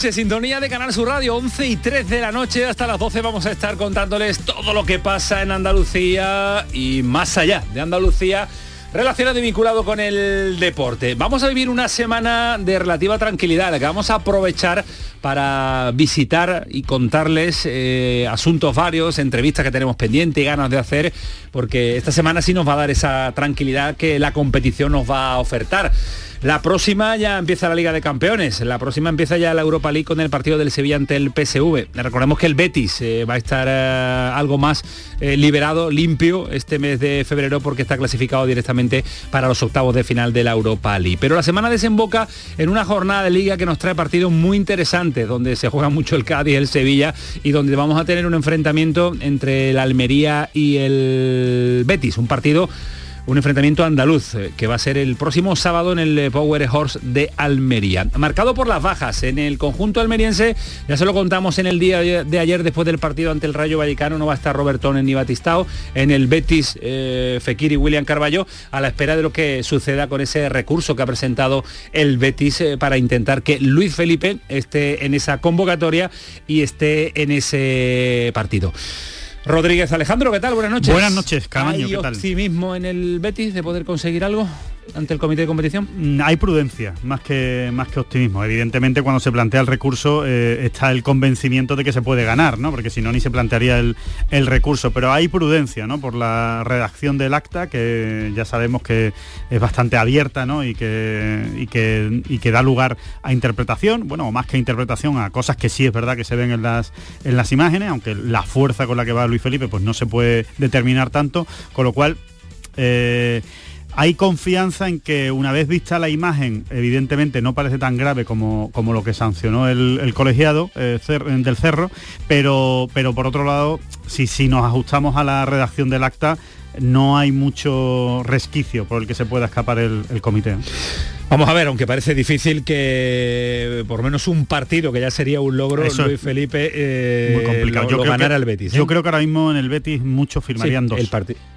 Noches, sintonía de Canal Sur Radio, 11 y 3 de la noche, hasta las 12 vamos a estar contándoles todo lo que pasa en Andalucía y más allá de Andalucía relacionado y vinculado con el deporte. Vamos a vivir una semana de relativa tranquilidad, la que vamos a aprovechar para visitar y contarles eh, asuntos varios, entrevistas que tenemos pendientes y ganas de hacer, porque esta semana sí nos va a dar esa tranquilidad que la competición nos va a ofertar. La próxima ya empieza la Liga de Campeones, la próxima empieza ya la Europa League con el partido del Sevilla ante el PSV. Recordemos que el Betis eh, va a estar eh, algo más eh, liberado, limpio este mes de febrero porque está clasificado directamente para los octavos de final de la Europa League. Pero la semana desemboca en una jornada de liga que nos trae partidos muy interesantes, donde se juega mucho el Cádiz, el Sevilla y donde vamos a tener un enfrentamiento entre la Almería y el Betis, un partido un enfrentamiento andaluz eh, que va a ser el próximo sábado en el eh, Power Horse de Almería. Marcado por las bajas en el conjunto almeriense, ya se lo contamos en el día de ayer después del partido ante el Rayo Vallecano, no va a estar Robertón ni Batistao, en el Betis eh, Fekir y William Carballo, a la espera de lo que suceda con ese recurso que ha presentado el Betis para intentar que Luis Felipe esté en esa convocatoria y esté en ese partido. Rodríguez Alejandro, ¿qué tal? Buenas noches. Buenas noches, Camaño, ¿Hay ¿qué tal? optimismo en el Betis de poder conseguir algo? Ante el comité de competición? Mm, hay prudencia, más que, más que optimismo. Evidentemente, cuando se plantea el recurso eh, está el convencimiento de que se puede ganar, ¿no? Porque si no, ni se plantearía el, recurso. Pero hay prudencia, ¿no? Por la redacción del acta, que ya sabemos que es bastante abierta, ¿no? Y que, y que, y que da lugar a interpretación, bueno, o más que interpretación, a cosas que sí es verdad que se ven en las, en las imágenes, aunque la fuerza con la que va Luis Felipe, pues no se puede determinar tanto, con lo cual... Eh, hay confianza en que una vez vista la imagen, evidentemente no parece tan grave como, como lo que sancionó el, colegiado eh, del Cerro, pero, pero por otro lado, si, si nos ajustamos a la redacción del acta, no hay mucho resquicio por el que se pueda escapar el, el comité. Vamos a ver, aunque parece difícil que por lo menos un partido, que ya sería un logro, Luis Felipe eh, muy complicado. yo creo ganara el Betis. Yo ¿eh? creo que ahora mismo en el Betis muchos firmarían dos. El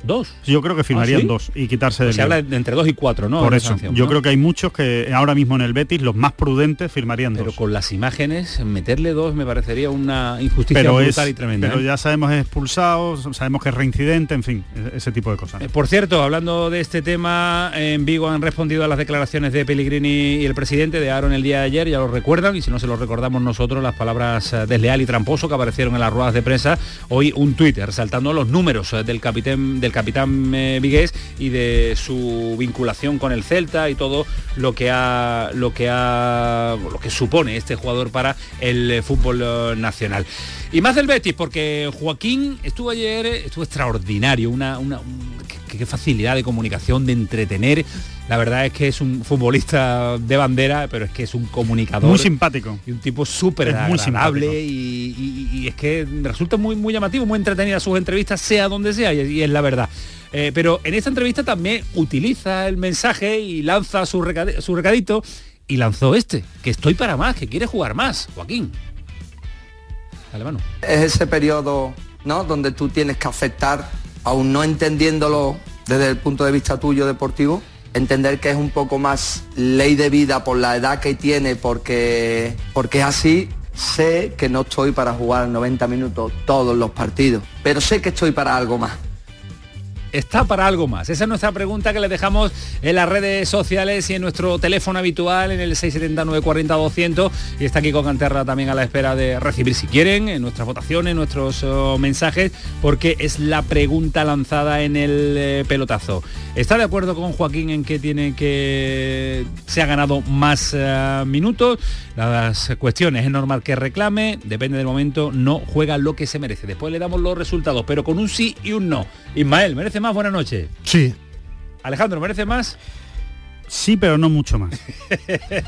¿Dos? Yo creo que firmarían ¿Ah, dos y quitarse pues Se habla de entre dos y cuatro, ¿no? Por eso. yo creo que hay muchos que ahora mismo en el Betis, los más prudentes, firmarían dos. Pero con las imágenes, meterle dos me parecería una injusticia brutal y tremenda. Pero ¿eh? ya sabemos es expulsado, sabemos que es reincidente, en fin, e-, ese tipo de cosas. por cierto, hablando de este tema, en Vigo han respondido a las declaraciones de Pellegrini y el presidente de Aaron el día de ayer, ya lo recuerdan, y si no se lo recordamos nosotros, las palabras eh, desleal y tramposo que aparecieron en las ruedas de prensa, hoy un Twitter resaltando los números eh, del capitán del capitán eh, Vigués y de su vinculación con el Celta y todo lo que ha lo que ha lo que supone este jugador para el fútbol nacional. Y más del Betis, porque Joaquín estuvo ayer, estuvo extraordinario, una, una qué facilidad de comunicación, de entretener. La verdad es que es un futbolista de bandera, pero es que es un comunicador. Muy simpático. Y un tipo súper agradable y, y, es que resulta muy, muy llamativo, muy entretenida sus entrevistas, sea donde sea, y, es la verdad. Eh, pero en esta entrevista también utiliza el mensaje y lanza su, su recadito y lanzó este, que estoy para más, que quiere jugar más, Joaquín. Es ese periodo, ¿no? Donde tú tienes que aceptar aún no entendiéndolo desde el punto de vista tuyo deportivo, entender que es un poco más ley de vida por la edad que tiene, porque, porque es así, sé que no estoy para jugar 90 minutos todos los partidos, pero sé que estoy para algo más. Está para algo más. Esa es nuestra pregunta que le dejamos en las redes sociales y en nuestro teléfono habitual en el 679 40 200 y está aquí con Canterra también a la espera de recibir si quieren en nuestras votaciones, nuestros oh, mensajes, porque es la pregunta lanzada en el eh, pelotazo. ¿Está de acuerdo con Joaquín en que tiene que se ha ganado más eh, minutos? Las cuestiones es normal que reclame, depende del momento, no juega lo que se merece. Después le damos los resultados, pero con un sí y un no. Ismael, ¿merece más? Buenas noches. Sí. Alejandro, ¿merece más? Sí, pero no mucho más.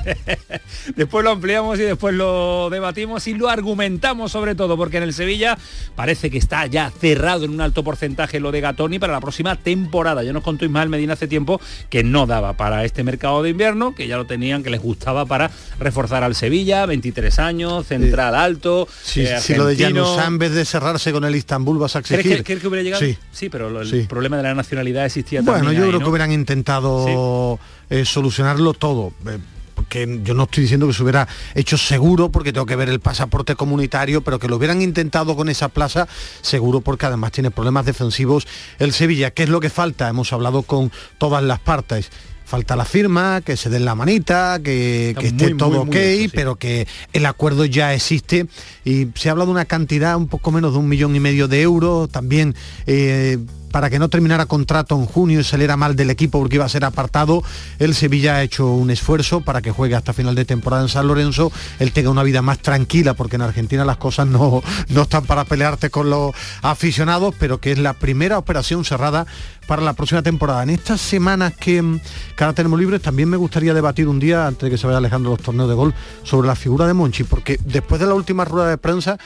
después lo ampliamos y después lo debatimos y lo argumentamos sobre todo, porque en el Sevilla parece que está ya cerrado en un alto porcentaje lo de Gatoni para la próxima temporada. Ya nos contó Ismael Medina hace tiempo que no daba para este mercado de invierno, que ya lo tenían, que les gustaba para reforzar al Sevilla, 23 años, central alto. Sí, eh, si lo de Llanos en vez de cerrarse con el Istanbul vas a exigir. ¿Crees que, hubiera llegado? Sí, pero el problema de la nacionalidad existía bueno, también. Bueno, yo creo que hubieran intentado eh, solucionarlo todo. Eh, porque yo no estoy diciendo que se hubiera hecho seguro porque tengo que ver el pasaporte comunitario, pero que lo hubieran intentado con esa plaza, seguro porque además tiene problemas defensivos el Sevilla. ¿Qué es lo que falta? Hemos hablado con todas las partes falta la firma, que se den la manita, que, esté todo ok, pero que el acuerdo ya existe y se habla de una cantidad un poco menos de un millón y medio de euros, también eh, para que no terminara contrato en junio y saliera mal del equipo porque iba a ser apartado, el Sevilla ha hecho un esfuerzo para que juegue hasta final de temporada en San Lorenzo, él tenga una vida más tranquila, porque en Argentina las cosas no, no están para pelearte con los aficionados, pero que es la primera operación cerrada para la próxima temporada. En estas semanas que, que ahora tenemos libres, también me gustaría debatir un día, antes de que se vaya alejando los torneos de gol, sobre la figura de Monchi, porque después de la última rueda de prensa,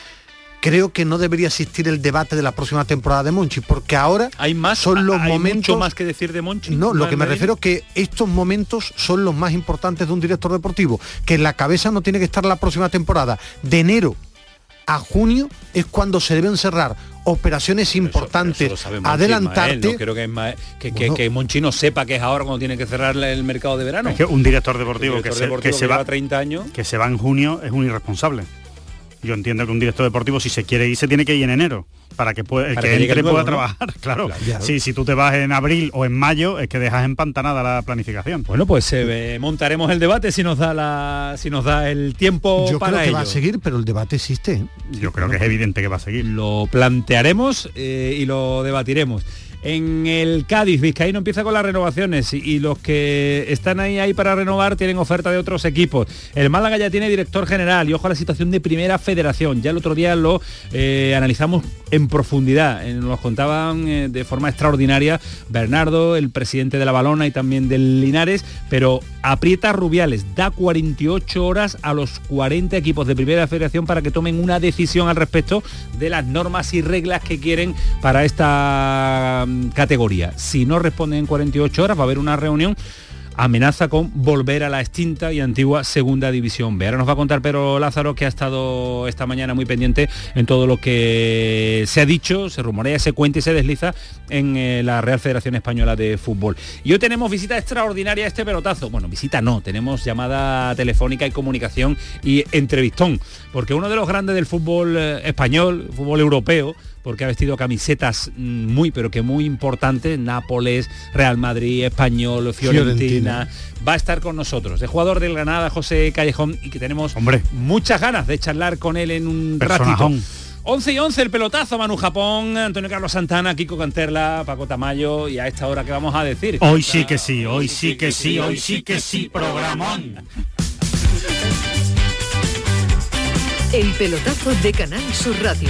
creo que no debería existir el debate de la próxima temporada de Monchi, porque ahora hay más son los momentos más que decir de Monchi. No, lo que me refiero es que estos momentos son los más importantes de un director deportivo, que en la cabeza no tiene que estar la próxima temporada. De enero a junio es cuando se deben cerrar operaciones importantes, adelantarte. no creo que, que, Monchi no sepa que es ahora cuando tiene que cerrar el mercado de verano. Es que un director deportivo, que, se, que se va 30 años, que se va en junio es un irresponsable. Yo entiendo que un director deportivo, si se quiere ir, se tiene que ir en enero para que, pueda, el que, entre pueda trabajar. Claro. Sí, si tú te vas en abril o en mayo, es que dejas empantanada la planificación. Bueno, pues eh, montaremos el debate si nos da la, si nos da el tiempo Yo para creo que va a seguir, pero el debate existe. ¿eh? Yo creo que es evidente que va a seguir. Lo plantearemos eh, y lo debatiremos. En el Cádiz, Vizcaíno empieza con las renovaciones y, los que están ahí, para renovar tienen oferta de otros equipos. El Málaga ya tiene director general y ojo a la situación de primera federación. Ya el otro día lo eh, analizamos en profundidad. Nos contaban eh, de forma extraordinaria Bernardo, el presidente de la Balona y también del Linares, pero aprieta Rubiales, da 48 horas a los 40 equipos de primera federación para que tomen una decisión al respecto de las normas y reglas que quieren para esta categoría. Si no responden en 48 horas va a haber una reunión amenaza con volver a la extinta y antigua segunda división B. Ahora nos va a contar Pero Lázaro que ha estado esta mañana muy pendiente en todo lo que se ha dicho, se rumorea, se cuenta y se desliza en eh, la Real Federación Española de Fútbol. Y hoy tenemos visita extraordinaria este pelotazo. Bueno, visita no, tenemos llamada telefónica y comunicación y entrevistón, porque uno de los grandes del fútbol eh, español, fútbol europeo, porque ha vestido camisetas mm, muy, pero que muy importantes, Nápoles, Real Madrid, Español, Fiorentina. Va a estar con nosotros, de jugador del Granada, José Callejón, y que tenemos Hombre. muchas ganas de charlar con él en un ratito. 11 y 11 el pelotazo, Manu Japón, Antonio Carlos Santana, Kiko Canterla, Paco Tamayo y a esta hora que vamos a decir. Hoy sí que sí, hoy sí que sí, hoy sí que sí, programón. El pelotazo de Canal Sur Radio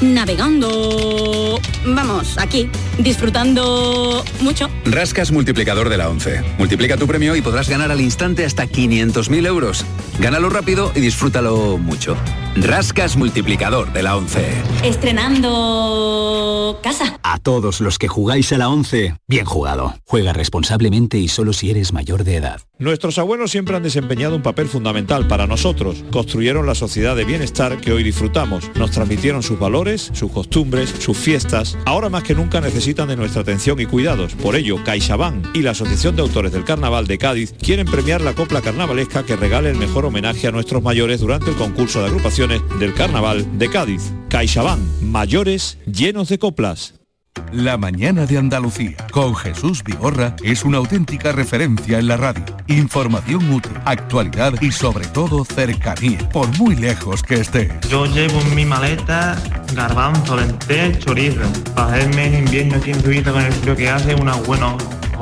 navegando. Vamos, aquí, disfrutando mucho. Rascas multiplicador de la 11. Multiplica tu premio y podrás ganar al instante hasta 500.000 euros. Gánalo rápido y disfrútalo mucho. Rascas multiplicador de la 11. Estrenando casa. A todos los que jugáis a la 11, bien jugado. Juega responsablemente y solo si eres mayor de edad. Nuestros abuelos siempre han desempeñado un papel fundamental para nosotros. Construyeron la sociedad de bienestar que hoy disfrutamos. Nos transmitieron sus valores, sus costumbres, sus fiestas. Ahora más que nunca necesitan de nuestra atención y cuidados. Por ello, CaixaBank y la Asociación de Autores del Carnaval de Cádiz quieren premiar la copla carnavalesca que regale el mejor homenaje a nuestros mayores durante el concurso de agrupaciones del Carnaval de Cádiz. CaixaBank, mayores llenos de coplas. La mañana de Andalucía con Jesús Vigorra es una auténtica referencia en la radio. Información útil, actualidad y sobre todo cercanía, por muy lejos que estés. Yo llevo en mi maleta garbanzo, lentejas, chorizo. Para hacerme en invierno aquí en Suiza con el que hace, unas buenas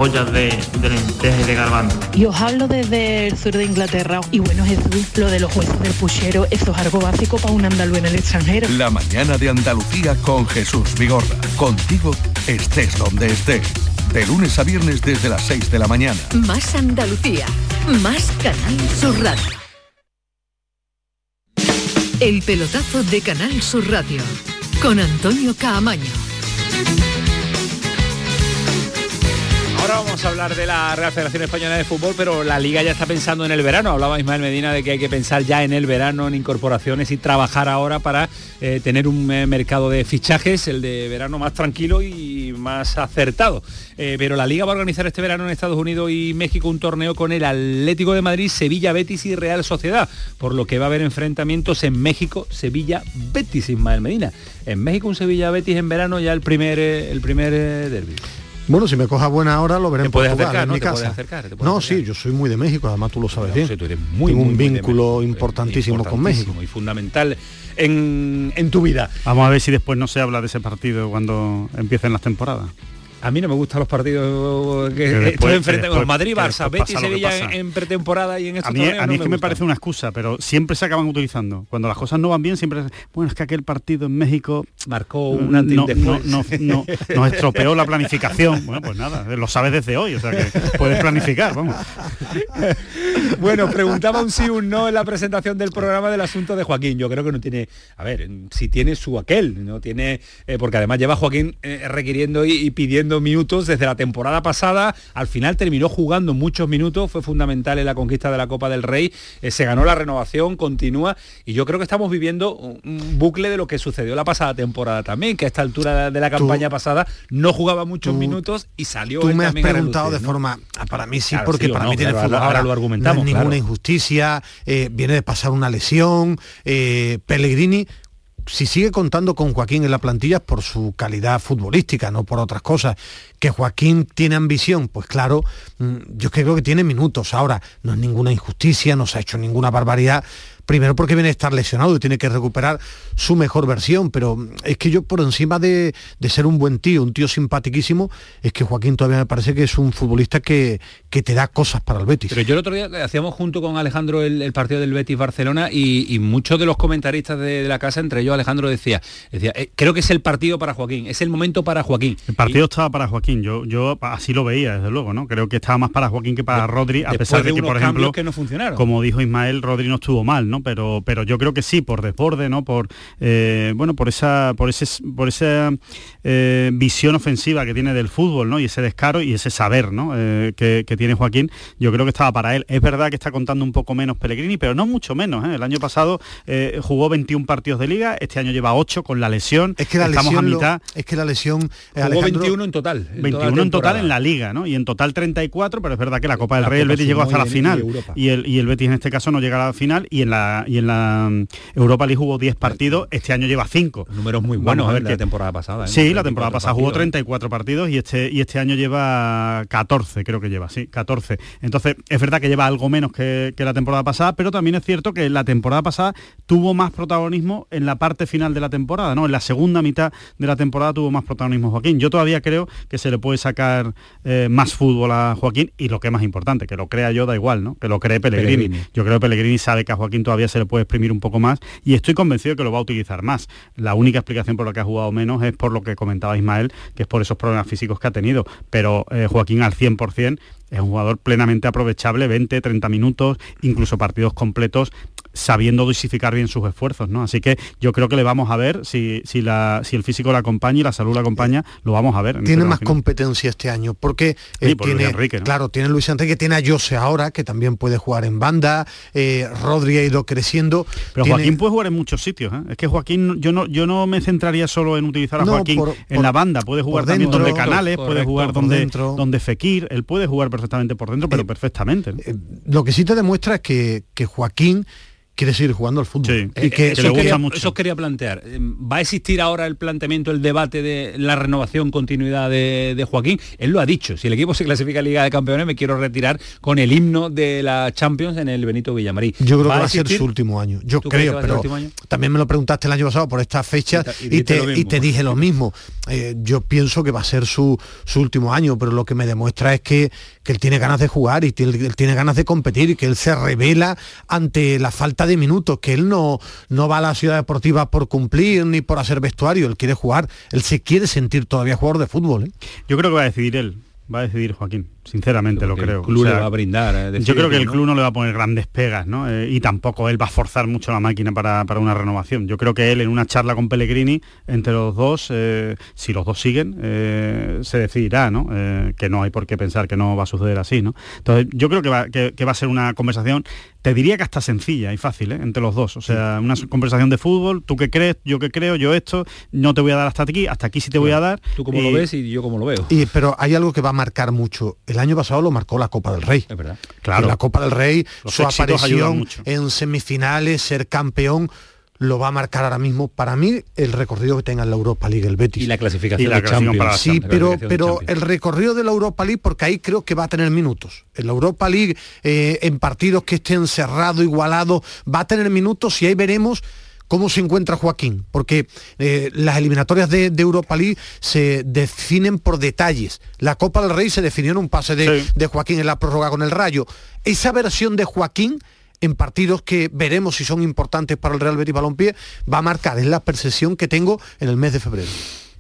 ollas de, de lentejas y de garbanzo. Y os hablo desde el sur de Inglaterra. Y bueno, Jesús, lo de los huesos del puchero, eso es algo básico para un andaluz en el extranjero. La mañana de Andalucía con Jesús Vigorra. Contigo estés donde estés. De lunes a viernes desde las 6 de la mañana. Más Andalucía, más Canal Sur Radio. El pelotazo de Canal Sur Radio con Antonio Caamaño. Ahora vamos a hablar de la Real Federación Española de Fútbol, pero la liga ya está pensando en el verano. Hablaba Ismael Medina de que hay que pensar ya en el verano, en incorporaciones y trabajar ahora para eh, tener un eh, mercado de fichajes, el de verano más tranquilo y más acertado. Eh, pero la liga va a organizar este verano en Estados Unidos y México un torneo con el Atlético de Madrid, Sevilla, Betis y Real Sociedad, por lo que va a haber enfrentamientos en México, Sevilla, Betis, Ismael Medina. En México un Sevilla, Betis en verano ya el primer, el primer derby. Bueno, si me coja buena hora lo veré Te en puedes Portugal, acercar, en ¿no? mi Te puedes casa. acercar, te puedes no, acercar. sí, yo soy muy de México, además tú lo sabes bien. Sí, tú eres muy, Tengo muy, un muy vínculo México, importantísimo con México. importantísimo Y fundamental en, en tu vida. Vamos a ver si después no se habla de ese partido cuando empiecen las temporadas. A mí no me gustan los partidos que, después- enfrentan- que después- Madrid, Barça, Betis, Sevilla en, en pretemporada y en estos A mí, a mí no es que me parece una excusa, pero siempre se acaban utilizando. Cuando las cosas no van bien, siempre bueno, es que aquel partido en México marcó un antes y no, no, no, no, nos estropeó la planificación. Bueno, pues nada, lo sabes desde hoy, o sea que puedes planificar, vamos. Bueno, preguntaba un sí un no en la presentación del programa del asunto de Joaquín. Yo creo que no tiene, a ver, si tiene su aquel, no tiene, eh, porque además lleva Joaquín eh, requiriendo y, y pidiendo minutos desde la temporada pasada. Al final terminó jugando muchos minutos, fue fundamental en la conquista de la Copa del Rey. eh, se ganó la renovación, continúa y yo creo que estamos viviendo un, bucle de lo que sucedió la pasada temporada también, que a esta altura de la campaña pasada no jugaba muchos minutos y salió. Tú me has preguntado de ¿no? forma, ah, para mí sí, Claro, porque sí para no, mí tiene fútbol. ahora lo argumentamos, No es ninguna claro. injusticia, eh, viene de pasar una lesión, eh, Pellegrini si sigue contando con Joaquín en la plantilla por su calidad futbolística, no por otras cosas. Que Joaquín tiene ambición, pues claro, mm, yo creo que tiene minutos. Ahora, no es ninguna injusticia, no se ha hecho ninguna barbaridad. Primero porque viene a estar lesionado y tiene que recuperar su mejor versión, pero es que yo por encima de, de ser un buen tío, un tío simpaticísimo, es que Joaquín todavía me parece que es un futbolista que, que te da cosas para el Betis. Pero yo el otro día hacíamos junto con Alejandro el, el partido del Betis Barcelona y, y muchos de los comentaristas de, de la casa, entre ellos Alejandro decía, decía "Eh, creo que es el partido para Joaquín, es el momento para Joaquín. El partido estaba para Joaquín, yo, yo así lo veía, desde luego, ¿no? Creo que estaba más para Joaquín que para Rodri, a Después pesar de, de que, por ejemplo, que no funcionaron. como dijo Ismael, Rodri no estuvo mal, ¿no? Pero, pero yo creo que sí, por desborde, ¿no? Por eh, bueno, por esa, por ese, por esa eh, visión ofensiva que tiene del fútbol, ¿no? Y ese descaro y ese saber, ¿no? Eh, que, que tiene Joaquín, yo creo que estaba para él. Es verdad que está contando un poco menos Pellegrini, pero no mucho menos. ¿eh? El año pasado eh, jugó 21 partidos de liga, este año lleva 8 con la lesión. Es que la Estamos lesión a lo- mitad. es que la lesión eh, Jugó Alejandro, 21 en total. en toda la 21 en total en la liga, ¿no? Y en total 34, pero es verdad que la Copa del La Rey el Betis llegó hasta la final. Y el, y el Betis en este caso no llega a la final y en la, y en la mm, Europa League jugó 10 partidos, este año lleva 5. Números muy buenos a ver la temporada pasada. ¿eh? Sí, la temporada pasada jugó 34 partidos y este, y este año lleva 14, creo que lleva, sí, 14. Entonces, es verdad que lleva algo menos que, que la temporada pasada, pero también es cierto que la temporada pasada tuvo más protagonismo en la parte final de la temporada, ¿no? En la segunda mitad de la temporada tuvo más protagonismo Joaquín. Yo todavía creo que se le puede sacar eh, más fútbol a Joaquín y lo que es más importante, que lo crea yo da igual, ¿no? Que lo cree Pellegrini. Yo creo que Pellegrini sabe que a Joaquín todavía se le puede exprimir un poco más y estoy convencido que lo va a utilizar más. La única explicación por la que ha jugado menos es por lo que comentaba Ismael, que es por esos problemas físicos que ha tenido. Pero eh, Joaquín al 100% es un jugador plenamente aprovechable, 20, 30 minutos, incluso partidos completos sabiendo dosificar bien sus esfuerzos, ¿no? Así que yo creo que le vamos a ver, si, si, la, si el físico la acompaña y la salud la acompaña, lo vamos a ver. Tiene más competencia este año, porque eh, tiene, claro, tiene Luis Enrique, tiene a Jose ahora, que también puede jugar en banda, eh, Rodri ha ido creciendo. Pero Joaquín puede jugar en muchos sitios, ¿eh? es que Joaquín, yo no, yo no me centraría solo en utilizar a Joaquín en la banda, puede jugar también donde Canales, puede jugar donde, donde Fekir, él puede jugar perfectamente por dentro, pero perfectamente. lo que sí te demuestra es que, que Joaquín quiere seguir jugando al fútbol. Y que, eso, quería, eso, quería, plantear. ¿Va a existir ahora el planteamiento, el debate de la renovación, continuidad de, Joaquín? Él lo ha dicho. Si el equipo se clasifica a Liga de Campeones, me quiero retirar con el himno de la Champions en el Benito Villamarí. Yo creo que va a ser su último año. Yo creo, pero también me lo preguntaste el año pasado por esta fecha y, te, dije lo mismo. Eh, yo pienso que va a ser su, su último año, pero lo que me demuestra es que, que él tiene ganas de jugar y él tiene ganas de competir y que él se revela ante la falta de minutos, que él no, no va a la ciudad deportiva por cumplir ni por hacer vestuario, él quiere jugar, él se quiere sentir todavía jugador de fútbol. ¿eh? Yo creo que va a decidir él, va a decidir Joaquín. Sinceramente lo creo. El club le va a brindar. yo creo que el club no le va a poner grandes pegas, ¿no? Eh, y tampoco él va a forzar mucho la máquina para, una renovación. Yo creo que él en una charla con Pellegrini, entre los dos, eh, si los dos siguen, eh, se decidirá, ¿no? que no hay por qué pensar que no va a suceder así, ¿no? Entonces, yo creo que va, que, va a ser una conversación, te diría que hasta sencilla y fácil, entre los dos. O sea, una conversación de fútbol, tú qué crees, yo qué creo, yo esto, no te voy a dar hasta aquí, hasta aquí sí te voy a dar. Tú como lo ves y yo como lo veo. Y, pero hay algo que va a marcar mucho el año pasado lo marcó la Copa del Rey. Es verdad. Claro. la Copa del Rey, su aparición en semifinales, ser campeón, lo va a marcar ahora mismo para mí el recorrido que tenga en la Europa League el Betis y la clasificación la de Champions. sí pero pero el recorrido de la Europa League porque ahí creo que va a tener minutos en la Europa League eh, en partidos que estén cerrado igualado va a tener minutos y ahí veremos cómo se encuentra Joaquín, porque eh, las eliminatorias de, Europa League se definen por detalles. La Copa del Rey se definió en un pase de, de Joaquín en la prórroga con el Rayo. Esa versión de Joaquín en partidos que veremos si son importantes para el Real Betis Balompié, va a marcar, es la percepción que tengo en el mes de febrero.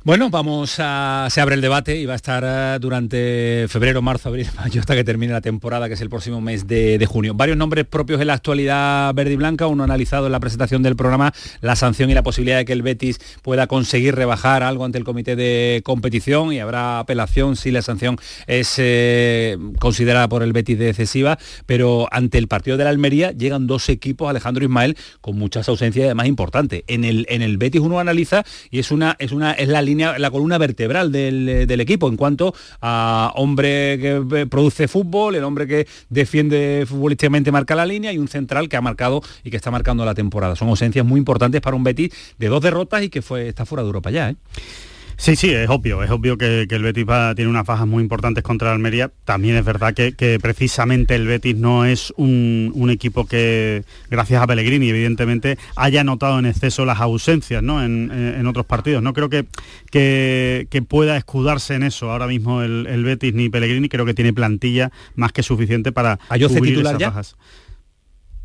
Bueno, vamos a. Se abre el debate y va a estar eh, durante febrero, marzo, abril, mayo, hasta que termine la temporada, que es el próximo mes de, junio. Varios nombres propios en la actualidad verde y blanca. Uno analizado en la presentación del programa, la sanción y la posibilidad de que el Betis pueda conseguir rebajar algo ante el comité de competición y habrá apelación si la sanción es eh, considerada por el Betis de. Pero ante el partido de la Almería llegan dos equipos, Alejandro Ismael, con muchas ausencias además importantes. En el, en el Betis uno analiza y es una, es una, es la la columna vertebral del, equipo en cuanto a hombre que produce fútbol, el hombre que defiende futbolísticamente marca la línea y un central que ha marcado y que está marcando la temporada. Son ausencias muy importantes para un Betis de dos derrotas y que fue, está fuera de Europa ya. ¿eh? Sí, sí, es obvio, es obvio que, el Betis tiene unas bajas muy importantes contra el Almería. También es verdad que, precisamente el Betis no es un, equipo que, gracias a Pellegrini, evidentemente, haya notado en exceso las ausencias en, otros partidos. No creo que, que, pueda escudarse en eso ahora mismo el, Betis ni Pellegrini. Creo que tiene plantilla más que suficiente para cubrir esas bajas.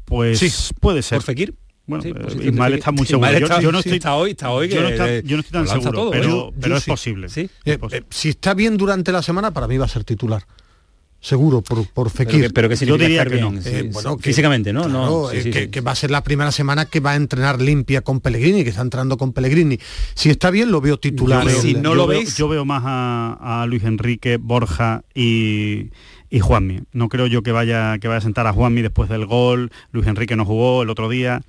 Pues puede ser. ¿Por Fekir? Bueno, sí, pues, eh, Ismael está muy seguro. yo, no estoy, está hoy, está hoy yo, no yo, no estoy tan seguro, pero, pero es posible. ¿Sí? Eh, eh, si está bien durante la semana, para mí va a ser titular. Seguro, por, por Fekir. Pero, que, yo diría que no. bueno, físicamente, ¿no? no que, va a ser la primera semana que va a entrenar limpia con Pellegrini, que está entrando con Pellegrini. Si está bien, lo veo titular. si no lo veis, yo veo más a, a Luis Enrique, Borja y y Juanmi. No creo yo que vaya, que vaya a sentar a Juanmi después del gol. Luis Enrique no jugó el otro día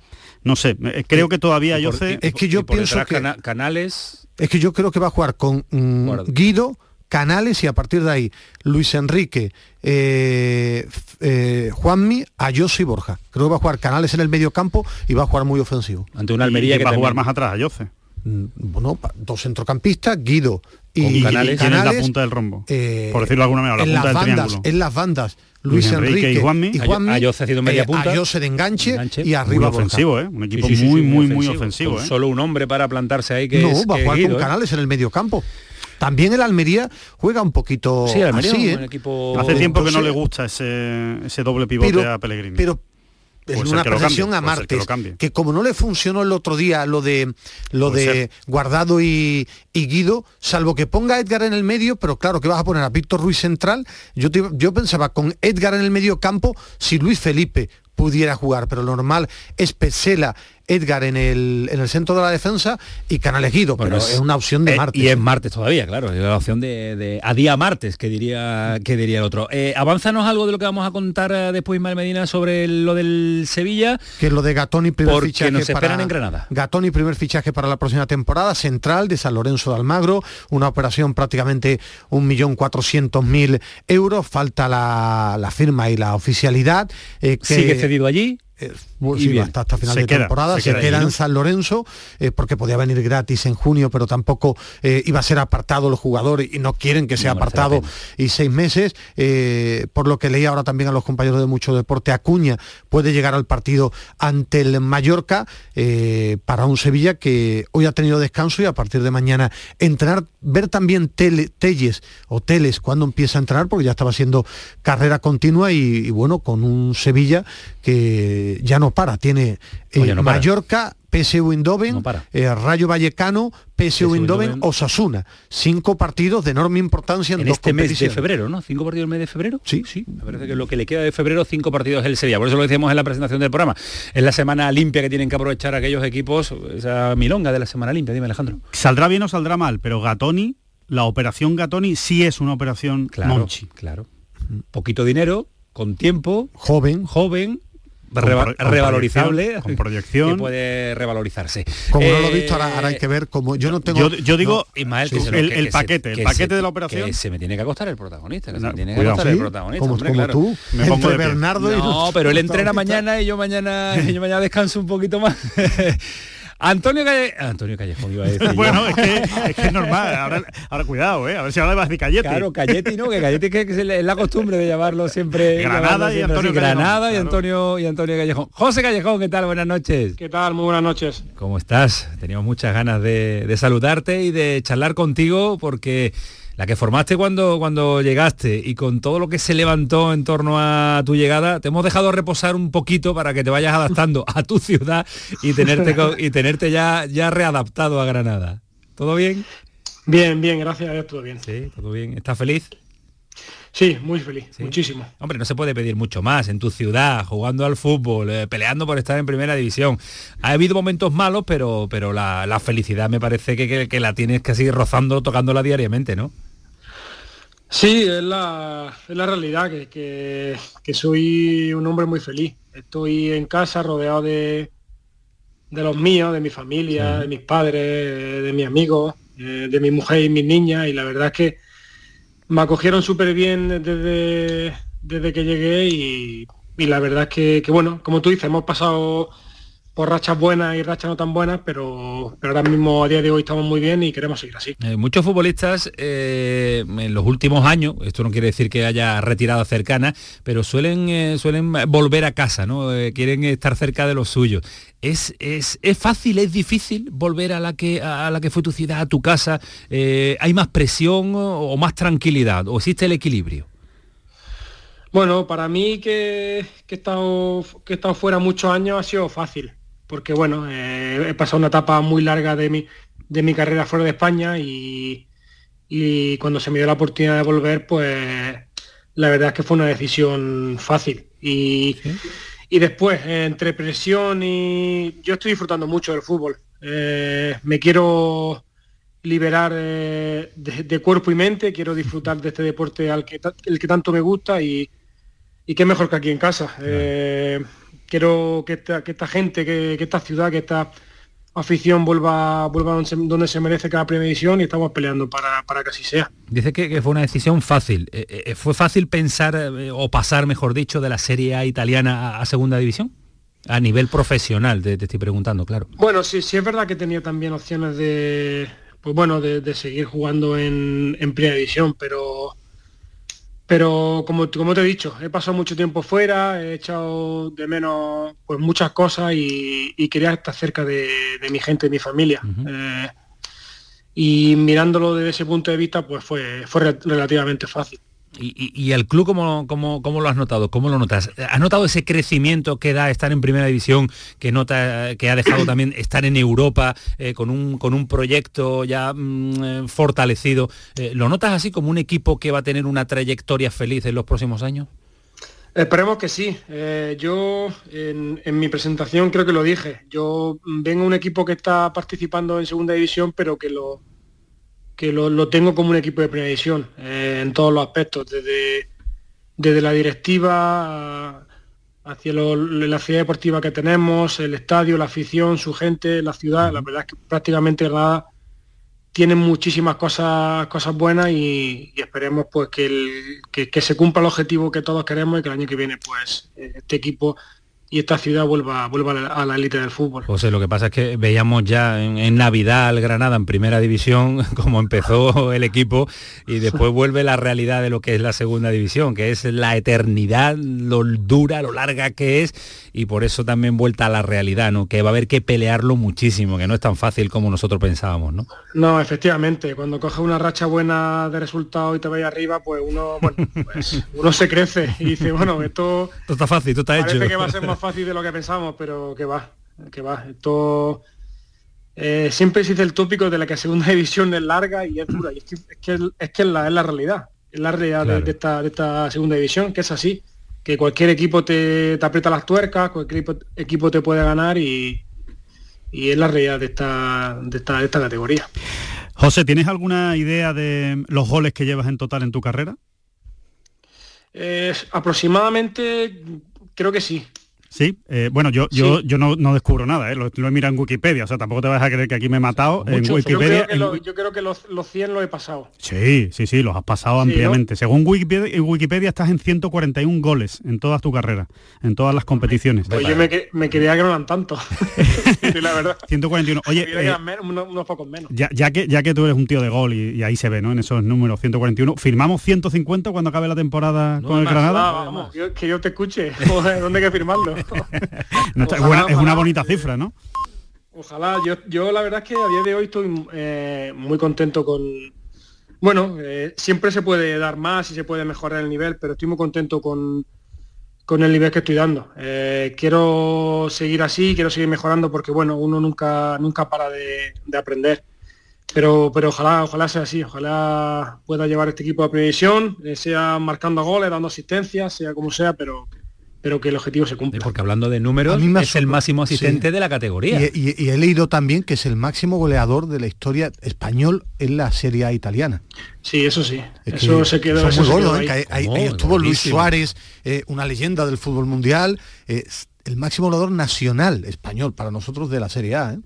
no sé, eh, creo que todavía yo sé... Es que yo pienso que... Canales... Es que yo creo que va a jugar con mm, Guido, Canales y a partir de ahí Luis Enrique, eh, eh, Juanmi, Ayose y Borja. Creo que va a jugar Canales en el medio campo y va a jugar muy ofensivo. Ante una Almería que que va a jugar también- más atrás, Ayose. Mm, Bueno, dos centrocampistas, Guido y, Canales, ¿quién es la punta del rombo? eh, Por decirlo de alguna manera, la en punta las del bandas, triángulo. En las bandas, Luis, Enrique Enrique, y Juanmi. Juanmi, Ayose haciendo media eh, punta. Ayose de enganche, Enganche. y arriba Muy ofensivo. ¿eh? Un equipo Sí, sí, sí, muy, muy, muy ofensivo, Con ¿eh? Solo un hombre para plantarse ahí que no, es, va a que jugar con ¿eh? Canales en el medio campo. También el Almería juega un poquito Sí, el Almería así, es ¿eh? un equipo- Hace tiempo que no le gusta ese, ese doble pivote Pero- a Pellegrini. pero ser una cambie, a que Martes que, como no le funcionó el otro día lo de lo Puede de ser. Guardado y, y Guido salvo que ponga a Edgar en el medio pero claro que vas a poner a Víctor Ruiz central yo te- yo pensaba con Edgar en el medio campo si Luis Felipe pudiera jugar pero lo normal es Pesela Edgar en el, en el centro de la defensa y Canales Guido Bueno, pero es, una opción de eh, Martes Y es martes todavía, claro. Es la opción de, de- a día martes, que diría que diría el otro. Eh, avánzanos algo de lo que vamos a contar eh, después Ismael Medina sobre lo del Sevilla. que es lo de Gatoni primer Porque fichaje nos para esperan en Granada. Gatoni primer fichaje para la próxima temporada central de San Lorenzo de Almagro una operación prácticamente 1.400.000 euros falta la, la firma y la oficialidad eh, que- Sigue cedido allí. Eh, sí, hasta, hasta final Se de queda, temporada, se se, queda queda, allí, en ¿no? San Lorenzo, eh, porque podía venir gratis en junio, pero tampoco eh, iba a ser apartado los jugadores y no quieren que sea No apartado y seis meses. eh, por lo que leí ahora también a los compañeros de Mucho Deporte, Acuña puede llegar al partido ante el Mallorca para un Sevilla que hoy ha tenido descanso y a partir de mañana entrenar, ver también tele- Telles o Teles cuando empieza a entrenar, porque ya estaba haciendo carrera continua y, y bueno, con un Sevilla que ya no para, tiene eh, no. Mallorca, PSV Eindhoven, No para. eh, Rayo Vallecano, PSV Eindhoven. Osasuna. Cinco partidos de enorme importancia en, En dos este mes de febrero, ¿no? Cinco partidos el mes de febrero. Sí. sí. Me parece que lo que le queda de febrero, cinco partidos el Sevilla. Por eso lo decíamos en la presentación del programa. Es la semana limpia que tienen que aprovechar aquellos equipos, esa milonga de la semana limpia. Dime, Alejandro. Saldrá bien o saldrá mal, pero Gatoni, la operación Gatoni sí es una operación Claro, Monchi. claro. Poquito dinero, con tiempo, joven, joven, reva- pro- con revalorizable, proyección, con proyección. que puede revalorizarse. Como no lo he Eh, visto, ahora, ahora hay que ver como yo no tengo. Yo, yo digo no, Ismael, sí, el, que- el que se- paquete, el que paquete se- de la operación. Que se me tiene que acostar el protagonista, que se No, me tiene que cuidado. acostar el Sí, protagonista. como, hombre, como claro. tú, Me pongo entre de. Bernardo y No, pero él entrena mañana y yo mañana yo mañana descanso un poquito más. Antonio Calle... Antonio Callejón iba a decir. bueno, es que, es que es normal. Ahora, ahora cuidado, ¿eh? A ver si ahora vas de callete. Claro, Calletti, ¿no? Que Calletti que, que es la costumbre de llamarlo siempre. Granada llamarlo y Antonio así. Callejón, Granada y claro. Antonio y Antonio Callejón. José Callejón, ¿qué tal? Buenas noches. ¿Qué tal? Muy buenas noches. ¿Cómo estás? Teníamos muchas ganas de, de saludarte y de charlar contigo porque la que formaste cuando, cuando llegaste y con todo lo que se levantó en torno a tu llegada, te hemos dejado reposar un poquito para que te vayas adaptando a tu ciudad y tenerte, y tenerte ya, ya readaptado a Granada. ¿Todo bien? Bien, bien, gracias a Dios, todo bien. Sí, todo bien. ¿Estás feliz? Sí, muy feliz, muchísimo. Hombre, no se puede pedir mucho más en tu ciudad, jugando al fútbol, eh, peleando por estar en primera división. Ha habido momentos malos, pero, pero la, la felicidad me parece que, que- que la tienes casi rozando, tocándola diariamente, ¿no? Sí, es la, es la realidad, que, que, que soy un hombre muy feliz. Estoy en casa rodeado de, de los míos, de mi familia, de mis padres, de mis amigos, eh, de mi mujer y mis niñas, y la verdad es que me acogieron súper bien desde, desde que llegué y, y la verdad es que, que, bueno, como tú dices, hemos pasado por rachas buenas y rachas no tan buenas, pero, pero ahora mismo a día de hoy estamos muy bien y queremos seguir así. Eh, muchos futbolistas eh, en los últimos años, esto no quiere decir que haya retirada cercana, pero suelen, eh, suelen volver a casa, ¿no? Quieren estar cerca de los suyos. ¿Es, es, es fácil, es difícil volver a la que, a la que fue tu ciudad, a tu casa? ¿Hay más presión o, o más tranquilidad? ¿O existe el equilibrio? Bueno, para mí que, que he estado, que he estado fuera muchos años ha sido fácil, porque bueno, eh, he pasado una etapa muy larga de mi, de mi carrera fuera de España y, y cuando se me dio la oportunidad de volver, pues la verdad es que fue una decisión fácil. Y, y después, entre presión y... Yo estoy disfrutando mucho del fútbol. Eh, me quiero liberar eh, de, de cuerpo y mente, quiero disfrutar de este deporte al que, el que tanto me gusta y, y qué mejor que aquí en casa. Eh, quiero que esta, que esta gente, que, que esta ciudad, que esta afición vuelva, vuelva donde, se, donde se merece cada primera división y estamos peleando para, para que así sea. Dice que, que fue una decisión fácil. Eh, eh, ¿Fue fácil pensar eh, o pasar, mejor dicho, de la Serie A italiana a, a segunda división? A nivel profesional, te, te, estoy preguntando, claro. Bueno, sí, sí es verdad que tenía también opciones de, pues bueno, de, de seguir jugando en, en primera división, pero pero como, como te he dicho, he pasado mucho tiempo fuera, he echado de menos pues muchas cosas y, y quería estar cerca de, de, mi gente, de mi familia. Uh -huh. eh, y mirándolo desde ese punto de vista, pues fue, fue relativamente fácil. ¿Y, y, y el club cómo, cómo, cómo, lo has notado? ¿Cómo lo notas? ¿Has notado ese crecimiento que da estar en primera división, que nota, que ha dejado también estar en Europa eh, con, un, con un proyecto ya mmm, fortalecido? Eh, ¿Lo notas así como un equipo que va a tener una trayectoria feliz en los próximos años? Esperemos que sí. Eh, yo en, en, mi presentación creo que lo dije. Yo vengo un equipo que está participando en segunda división, pero que lo, que lo, lo, tengo como un equipo de primera división eh, en todos los aspectos, desde, desde la directiva hacia lo, la ciudad deportiva que tenemos, el estadio, la afición, su gente, la ciudad, la verdad es que prácticamente nada tienen muchísimas cosas cosas buenas y, y esperemos pues que, el, que, que, se cumpla el objetivo que todos queremos y que el año que viene pues este equipo y esta ciudad vuelva, vuelva a la élite del fútbol. José, lo que pasa es que veíamos ya en, en, Navidad al Granada en primera división como empezó el equipo y después vuelve la realidad de lo que es la segunda división, que es la eternidad, lo dura, lo larga que es y por eso también vuelta a la realidad, ¿no? Que va a haber que pelearlo muchísimo, que no es tan fácil como nosotros pensábamos, ¿no? No, efectivamente, cuando coges una racha buena de resultados y te vayas arriba, pues uno, bueno, pues uno se crece y dice, bueno, esto... Esto está fácil, esto está parece hecho. que va a ser más fácil de lo que pensamos, pero que va, que va. Esto eh, siempre dice el tópico de la que segunda división es larga y es dura. Y es que es, que, es, que es, la, es la realidad. Es la realidad claro. de, de, esta, de esta segunda división, que es así. Que cualquier equipo te, te aprieta las tuercas, cualquier equipo, equipo te puede ganar y, y es la realidad de esta, de esta, de esta categoría. José, ¿tienes alguna idea de los goles que llevas en total en tu carrera? Eh, aproximadamente creo que sí. Sí, eh, bueno, yo, sí. yo, yo no, no, descubro nada, ¿eh? lo, lo, he mirado en Wikipedia, o sea, tampoco te vas a creer que aquí me he matado. Mucho, en Wikipedia. Yo creo que, lo, yo creo que los, los, 100 los he pasado. Sí, sí, sí, los has pasado sí, ampliamente. ¿no? Según Wikipedia, en Wikipedia estás en 141 goles en toda tu carrera, en todas las competiciones. Pues yo me, me quería que no eran tanto, la verdad. 141. Oye, eh, menos, unos, unos, pocos menos. Ya, ya, que, ya que tú eres un tío de gol y, y, ahí se ve, ¿no? En esos números, 141. ¿Firmamos 150 cuando acabe la temporada no, con el Granada? Ah, vamos, yo, que yo te escuche. ¿Dónde hay que firmarlo? Es una bonita cifra, ¿no? Ojalá, yo, yo la verdad es que a día de hoy estoy eh, muy contento con... Bueno, eh, siempre se puede dar más y se puede mejorar el nivel, pero estoy muy contento con, con el nivel que estoy dando. Eh, quiero seguir así, quiero seguir mejorando porque, bueno, uno nunca, nunca para de, de aprender. Pero, pero ojalá, ojalá sea así, ojalá pueda llevar este equipo a previsión, sea marcando goles, dando asistencias, sea como sea, pero pero que el objetivo se cumpla. Porque hablando de números, es el máximo asistente sí. de la categoría. Y, y, y, he leído también que es el máximo goleador de la historia español en la Serie A italiana. Sí, eso sí. Es eso se quedó. Eso muy gordo, ahí. Ahí, ahí estuvo Luis Suárez, eh, una leyenda del fútbol mundial, eh, el máximo goleador nacional español para nosotros de la Serie A. ¿eh?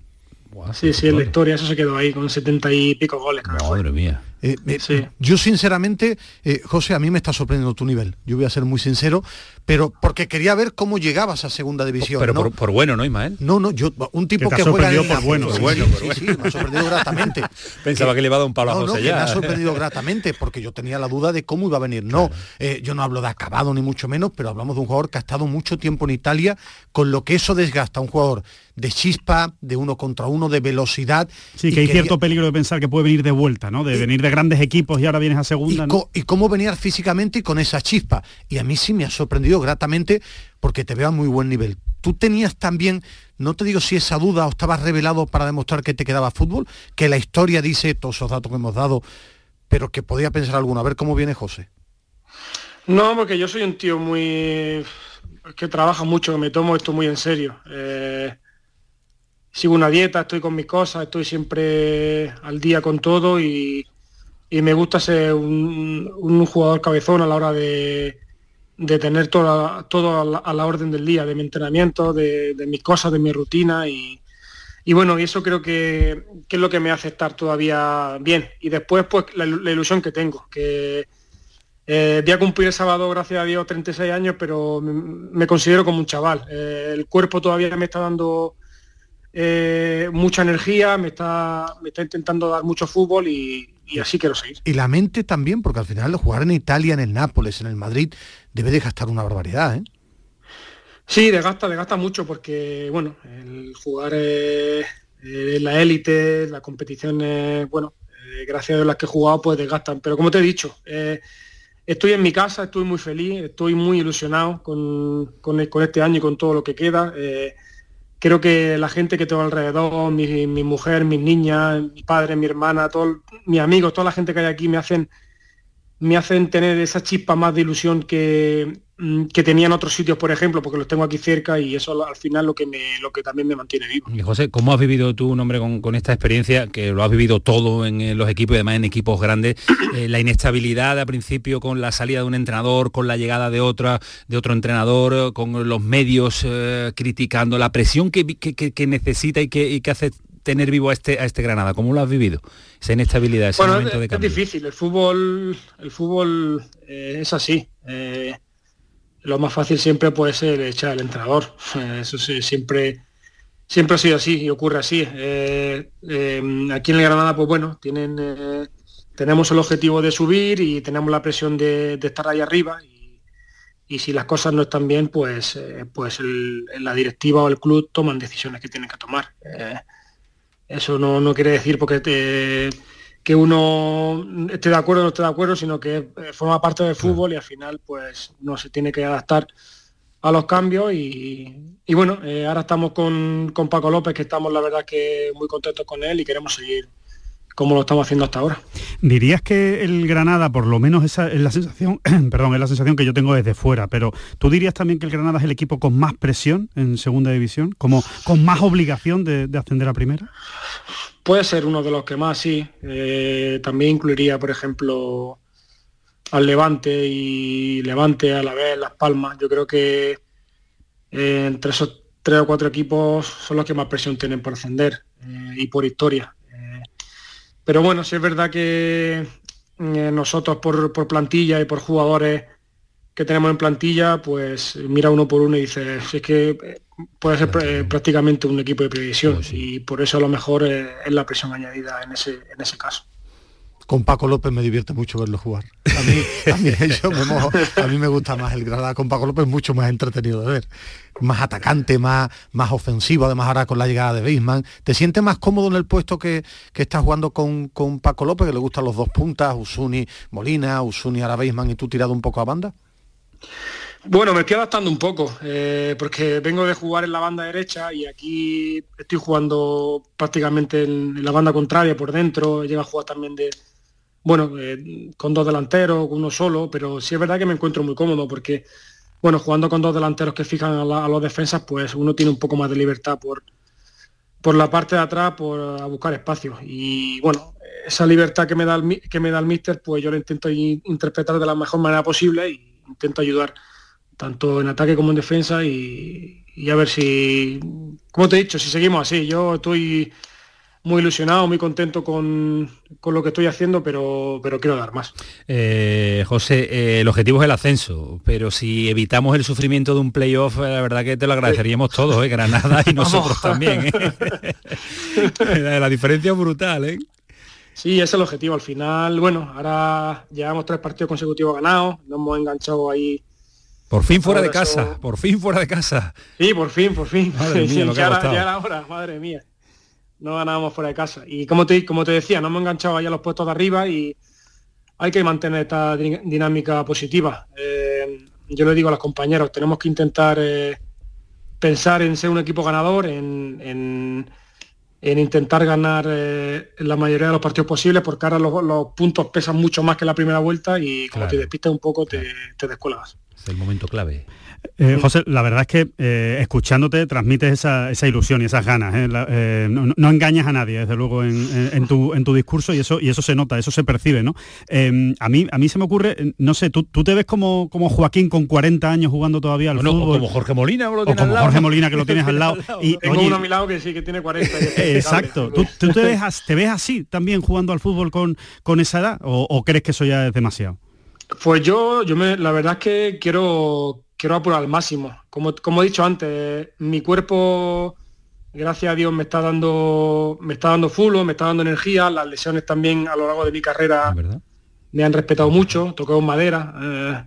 Sí, sí, en la historia eso se quedó ahí con setenta y pico goles. Madre mía. Eh, eh, sí. Yo sinceramente, eh, José, a mí me está sorprendiendo tu nivel. Yo voy a ser muy sincero, pero porque quería ver cómo llegabas a segunda división. Pero ¿no? por, por, bueno, ¿no, Ismael? No, no, yo un tipo que, que juega en por bueno, sí, bueno, sí, por sí, bueno. sí, me ha sorprendido gratamente. Pensaba que, que, le iba a dar un palo no, a José no, ya. me ha sorprendido gratamente porque yo tenía la duda de cómo iba a venir. No, claro. eh, yo no hablo de acabado ni mucho menos, pero hablamos de un jugador que ha estado mucho tiempo en Italia, con lo que eso desgasta a un jugador de chispa, de uno contra uno, de velocidad. Sí, que hay quería... cierto peligro de pensar que puede venir de vuelta, ¿no? De venir de grandes equipos y ahora vienes a segunda. Y, ¿no? y cómo venir físicamente y con esa chispa. Y a mí sí me ha sorprendido gratamente porque te veo a muy buen nivel. ¿Tú tenías también, no te digo si esa duda o estabas revelado para demostrar que te quedaba fútbol, que la historia dice todos esos datos que hemos dado, pero que podía pensar alguno? A ver cómo viene José. No, porque yo soy un tío muy... que trabaja mucho, que me tomo esto muy en serio. Eh sigo una dieta, estoy con mis cosas, estoy siempre al día con todo y, y me gusta ser un, jugador cabezón a la hora de, de tener todo, todo a, la, orden del día, de mi entrenamiento, de, de, mis cosas, de mi rutina y, y bueno, y eso creo que, que, es lo que me hace estar todavía bien. Y después, pues, la, ilusión que tengo, que eh, voy a cumplir el sábado, gracias a Dios, 36 años, pero me, considero como un chaval. Eh, el cuerpo todavía me está dando eh, mucha energía, me está, me está intentando dar mucho fútbol y, así quiero seguir. Y la mente también, porque al final jugar en Italia, en el Nápoles, en el Madrid, debe de gastar una barbaridad, ¿eh? Sí, desgasta, desgasta mucho porque, bueno, el jugar en la élite, la competición, bueno, gracias a las que he jugado, pues desgastan. Pero como te he dicho, estoy en mi casa, estoy muy feliz, estoy muy ilusionado con, con, este año y con todo lo que queda. Creo que la gente que tengo alrededor, mi, mi, mujer, mis niñas, mi padre, mi hermana, todos mis amigos, toda la gente que hay aquí me hacen, me hacen tener esa chispa más de ilusión que, que tenían otros sitios, por ejemplo, porque los tengo aquí cerca y eso al final lo que me, lo que también me mantiene vivo. Y José, ¿cómo has vivido tú, un hombre con, esta experiencia, que lo has vivido todo en, los equipos y además en equipos grandes, eh, la inestabilidad al principio con la salida de un entrenador, con la llegada de otra, de otro entrenador, con los medios eh, criticando, la presión que, necesita y que, hace tener vivo a este, a este Granada? ¿Cómo lo has vivido? Esa inestabilidad, ese momento de cambio. Es difícil, el fútbol, el fútbol eh, es así lo más fácil siempre puede ser echar al entrenador. Eso sí, siempre, siempre ha sido así y ocurre así. Eh, em, aquí en el Granada, pues bueno, tienen, eh, tenemos el objetivo de subir y tenemos la presión de, estar ahí arriba. Y, si las cosas no están bien, pues, eh, pues la directiva o el club toman decisiones que tienen que tomar. eso no, no, quiere decir porque te que uno esté de acuerdo o no esté de acuerdo, sino que eh, forma parte del fútbol y al final pues no se tiene que adaptar a los cambios y, bueno, eh, ahora estamos con, con, Paco López, que estamos la verdad que muy contentos con él y queremos seguir como lo estamos haciendo hasta ahora. Dirías que el Granada, por lo menos esa es la sensación, perdón, es la sensación que yo tengo desde fuera, pero tú dirías también que el Granada es el equipo con más presión en segunda división, como con más obligación de, de ascender a primera. Puede ser uno de los que más, sí. Eh, también incluiría, por ejemplo, al Levante y Levante a la vez, Las Palmas. Yo creo que eh, entre esos tres o cuatro equipos son los que más presión tienen por ascender eh, y por historia. Pero bueno, sí es verdad que nosotros por, por, plantilla y por jugadores que tenemos en plantilla, pues mira uno por uno y dice, si es que puede ser eh, prácticamente un equipo de previsión y por eso a lo mejor eh, es la presión añadida en ese, en ese caso. Con Paco López me divierte mucho verlo jugar. A mí, me, gusta más el Granada con Paco López, mucho más entretenido de ver. Más atacante, más, más ofensivo, además ahora con la llegada de Beisman. ¿Te sientes más cómodo en el puesto que, que estás jugando con, con, Paco López, que le gustan los dos puntas, Usuni Molina, Usuni ahora Beisman y tú tirado un poco a banda? Bueno, me estoy adaptando un poco, eh, porque vengo de jugar en la banda derecha y aquí estoy jugando prácticamente en, la banda contraria por dentro, llega a jugar también de, bueno, eh, con dos delanteros, uno solo, pero sí es verdad que me encuentro muy cómodo porque, bueno, jugando con dos delanteros que fijan a, los defensas, pues uno tiene un poco más de libertad por, por la parte de atrás, por a buscar espacio. Y bueno, esa libertad que me da el, que me da el míster, pues yo la intento interpretar de la mejor manera posible y intento ayudar tanto en ataque como en defensa y, a ver si, como te he dicho, si seguimos así, yo estoy muy ilusionado, muy contento con, lo que estoy haciendo, pero, pero quiero dar más. Eh, José, eh, el objetivo es el ascenso, pero si evitamos el sufrimiento de un playoff, la verdad que te lo agradeceríamos todos, ¿eh? Granada y nosotros también. la diferencia es brutal, ¿eh? Sí, es el objetivo. Al final, bueno, ahora llevamos tres partidos consecutivos ganados, nos hemos enganchado ahí por fin fuera de casa, por fin fuera de casa. Sí, por fin, por fin. ya, era, hora, madre mía. No ganábamos fuera de casa. Y como te, como te decía, no hemos enganchado ahí a los puestos de arriba y hay que mantener esta dinámica positiva. Eh, yo le digo a los compañeros, tenemos que intentar eh, pensar en ser un equipo ganador, en, intentar ganar eh, la mayoría de los partidos posibles, porque ahora los, puntos pesan mucho más que la primera vuelta y como te despistas un poco te, te descuelgas el momento clave. Eh, José, la verdad es que eh, escuchándote transmites esa, esa, ilusión y esas ganas. ¿eh? La, no, no, engañas a nadie, desde luego, en, en, en, tu, en, tu, discurso y eso, y eso se nota, eso se percibe. ¿no? Em, a, mí, a mí se me ocurre, no sé, ¿tú, tú te ves como, como Joaquín con 40 años jugando todavía al bueno, fútbol? O como Jorge Molina, o, lo o como Jorge Molina que lo tienes al lado. y, Tengo oye, uno a mi lado que sí, que tiene 40. exacto. ¿Tú, ¿Tú, te, ves, te ves así también jugando al fútbol con, con esa edad o, o crees que eso ya es demasiado? Pues yo, yo me, la verdad es que quiero, quiero apurar al máximo. Como, como he dicho antes, mi cuerpo, gracias a Dios, me está dando, me está dando fulo, me está dando energía. Las lesiones también a lo largo de mi carrera me han respetado mucho, tocado madera. Eh,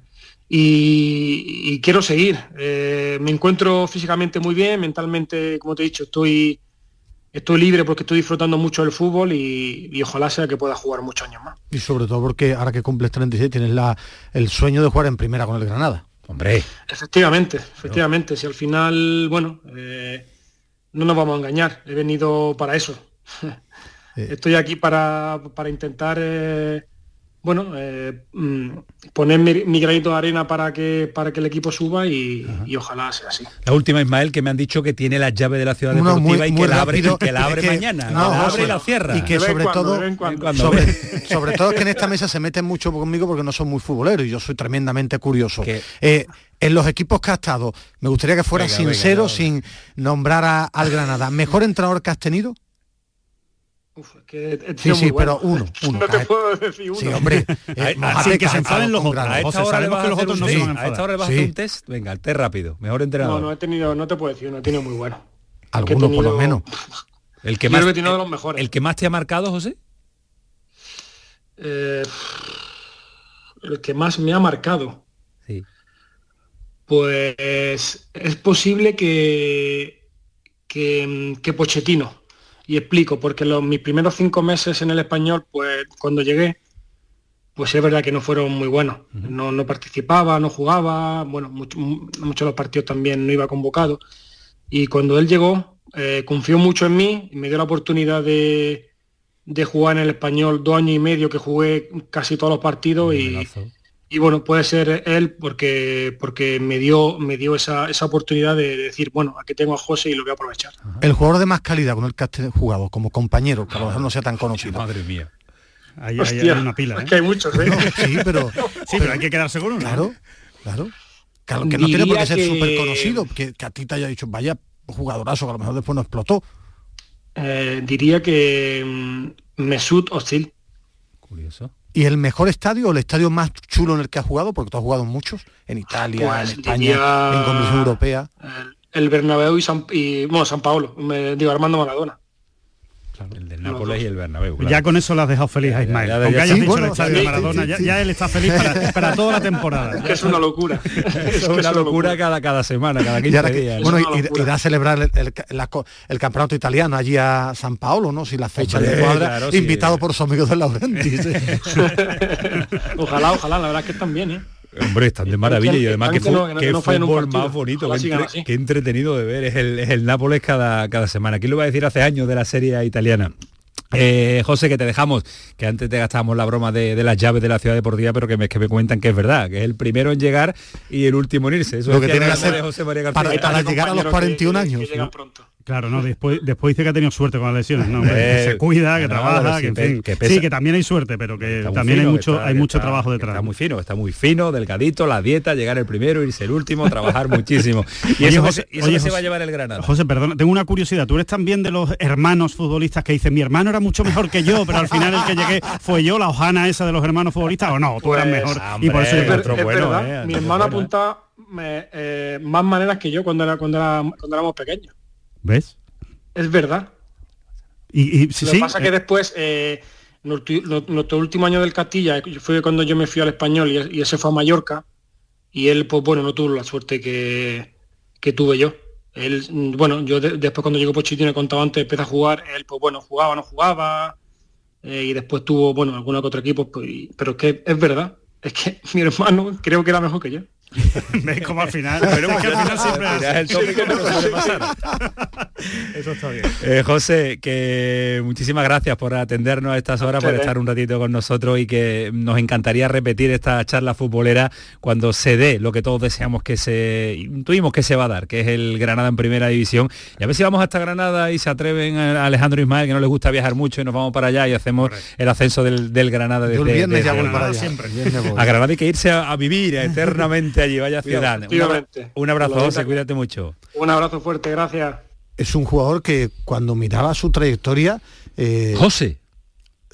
y, y, quiero seguir. Eh, me encuentro físicamente muy bien, mentalmente, como te he dicho, estoy, estoy libre porque estoy disfrutando mucho del fútbol y, y, ojalá sea que pueda jugar muchos años más. Y sobre todo porque ahora que cumples 36 tienes la, el sueño de jugar en primera con el Granada. Hombre. Efectivamente, efectivamente. Si al final, bueno, eh, no nos vamos a engañar. He venido para eso. Eh. Estoy aquí para, para intentar, eh, bueno, eh, poner mi, mi, granito de arena para que, para que el equipo suba y, y, ojalá sea así. La última, Ismael, que me han dicho que tiene la llave de la ciudad deportiva no, muy, y, que la abre, y que la abre que, mañana. No, la abre y la cierra. Y que sobre cuando, todo, sobre, sobre, todo es que en esta mesa se meten mucho conmigo porque no son muy futboleros y yo soy tremendamente curioso. Eh, en los equipos que has estado, me gustaría que fuera venga, sincero venga, sin nombrar a, al Granada. ¿Mejor entrenador que has tenido? Uf, que sí, sí, bueno. pero uno, uno. No te puedo decir uno. Sí, hombre. Eh, Así que se enfaden los otros. A esta hora no a esta le vas a hacer un test. Venga, el test rápido. Mejor entrenador. No, no he tenido, no te puedo decir uno, he tenido muy bueno. Alguno tenido... por lo menos. El que más, he tenido de los mejores. ¿El que más te ha marcado, José? Eh, el que más me ha marcado. Sí. Pues es posible que, que, que Pochettino y explico, porque los, mis primeros cinco meses en el español, pues cuando llegué, pues es verdad que no fueron muy buenos. No, no, participaba, no jugaba, bueno, mucho, muchos de los partidos también no iba convocado. Y cuando él llegó, eh, confió mucho en mí y me dio la oportunidad de, de, jugar en el español dos años y medio que jugué casi todos los partidos y, y, bueno, puede ser él porque, porque me dio, me dio esa, esa oportunidad de decir, bueno, aquí tengo a José y lo voy a aprovechar. Ajá. El jugador de más calidad con el que has jugado, como compañero, que a lo mejor no sea tan conocido. Madre mía. Ahí, Hostia, hay una pila. ¿eh? Es que hay muchos, ¿eh? sí, pero, sí, pero hay que quedar seguro, ¿no? Claro, claro. Claro, que no tiene por qué ser súper conocido, que, que, a ti te haya dicho, vaya jugadorazo, que a lo mejor después no explotó. Eh, diría que mm, Mesut Özil. Curioso. ¿Y el mejor estadio o el estadio más chulo en el que has jugado? Porque tú has jugado muchos, en Italia, pues en España, diría... en competición europea. El, el Bernabéu y San, y, bueno, San Paolo, me digo Armando Maradona. Claro. El del Nápoles y el Bernabéu. Claro. Ya con eso lo has dejado feliz a Ismael. Ya, ya, ya, Aunque hayas sí, dicho bueno, el estadio sí, de Maradona, sí, ya, él está feliz para, para, toda la temporada. Es que es una locura. es, es una, locura, locura, cada, cada semana, cada 15 que, días. Bueno, irá a celebrar el, el, la, el, campeonato italiano allí a San Paolo, ¿no? Si la fecha Hombre, de cuadra, claro, invitado por sus amigos de Laurenti. ojalá, ojalá, la verdad es que están bien, ¿eh? Hombre, están de maravilla y además que, no, que, no fútbol más bonito, entre, que, entretenido de ver es el, es el Nápoles cada, cada semana. ¿Quién lo va a decir hace años de la serie italiana? Eh, José, que te dejamos, que antes te gastábamos la broma de, de, las llaves de la ciudad deportiva, pero que me, que me cuentan que es verdad, que es el primero en llegar y el último en irse. Eso Lo que tiene que hacer José María García. para, para llegar a los 41 que, años. Que ¿no? pronto. Claro, no, después, después dice que ha tenido suerte con las lesiones, ¿no? Eh, que se cuida, que no, trabaja, que, en fin, que sí, que también hay suerte, pero que también fino, hay mucho, está, hay mucho está, trabajo detrás. Está muy fino, está muy fino, delgadito, la dieta, llegar el primero, irse el último, trabajar muchísimo. Y oye, eso, José, eso oye, se va a llevar el Granada. José, perdona, tengo una curiosidad. Tú eres también de los hermanos futbolistas que dicen, mi hermano era mucho mejor que yo, pero al final el que llegué fue yo, la hojana esa de los hermanos futbolistas, o no, tú pues, eras mejor. Hombre, y por eso es, otro es bueno, verdad, eh, mi hermano apunta eh, más maneras que yo cuando, era, cuando, era, cuando éramos pequeños. ¿Ves? es verdad. Y, y sí, Lo que pasa es que después, eh, nuestro último año del Castilla, fue cuando yo me fui al español y, y, ese fue a Mallorca, y él, pues bueno, no tuvo la suerte que, que tuve yo. Él, bueno, yo de, después cuando llegó Pochettino, he contado antes, empecé a jugar, él, pues bueno, jugaba, no jugaba, eh, y después tuvo, bueno, alguno que otro equipo, pues, y, pero es que es verdad, es que mi hermano creo que era mejor que yo. ¿Ves como al final? Pero es que al final siempre es el tópico que no suele pasar. Eso está bien. Eh, José, que muchísimas gracias por atendernos a estas horas, por estar un ratito con nosotros y que nos encantaría repetir esta charla futbolera cuando se dé lo que todos deseamos que se intuimos que se va a dar, que es el Granada en primera división. Y a ver si vamos hasta Granada y se atreven a Alejandro Ismael, que no les gusta viajar mucho, y nos vamos para allá y hacemos el ascenso del, Granada desde, Yo el viernes ya voy para allá. A Granada hay que irse a, vivir eternamente allí, vaya ciudad. Un, abrazo, José, cuídate mucho. Un abrazo fuerte, gracias es un jugador que cuando miraba su trayectoria... Eh, José.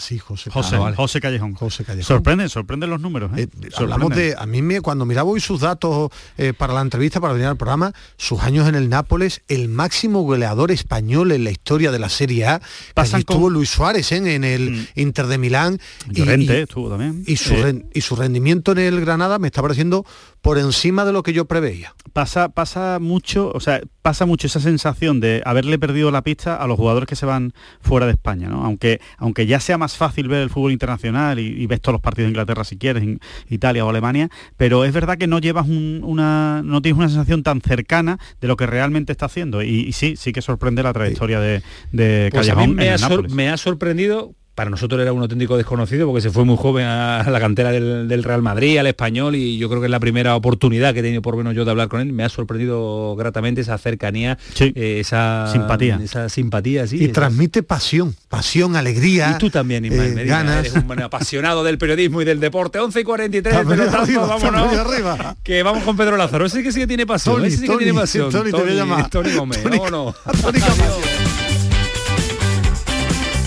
Sí, José. José, ah, José Callejón. José Callejón. Sorprende, sorprende los números. ¿eh? Eh, hablamos de, a mí me, cuando miraba hoy sus datos para la entrevista, para venir al programa, sus años en el Nápoles, el máximo goleador español en la historia de la Serie A. Pasan estuvo Luis Suárez en el mm. Inter de Milán. Llorente estuvo también. Y su, y su rendimiento en el Granada me está pareciendo por encima de lo que yo preveía. Pasa, pasa mucho, o sea, pasa mucho esa sensación de haberle perdido la pista a los jugadores que se van fuera de España, ¿no? Aunque, aunque ya sea más fácil ver el fútbol internacional y, ves todos los partidos de Inglaterra si quieres, en Italia o Alemania, pero es verdad que no llevas una, no tienes una sensación tan cercana de lo que realmente está haciendo. Y, sí, sí que sorprende la trayectoria de, de pues Callejón. me, me ha sorprendido para nosotros era un auténtico desconocido porque se fue muy joven a la cantera del, Real Madrid, al español, y yo creo que es la primera oportunidad que he tenido por menos yo de hablar con él. Me ha sorprendido gratamente esa cercanía, eh, esa simpatía. Esa simpatía, sí. Y transmite pasión, pasión, alegría. Y tú también, Ismael eh, eres un apasionado del periodismo y del deporte. 11 y 43, arriba, vámonos. Arriba. Que vamos con Pedro Lázaro. Ese que sí que tiene pasión. ese sí que tiene pasión. Tony, Tony, te voy a Tony Gómez, vámonos.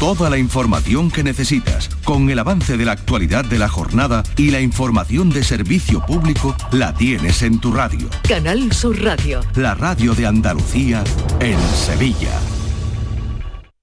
Toda la información que necesitas, con el avance de la actualidad de la jornada y la información de servicio público, la tienes en tu radio. Canal Sur Radio. La radio de Andalucía en Sevilla.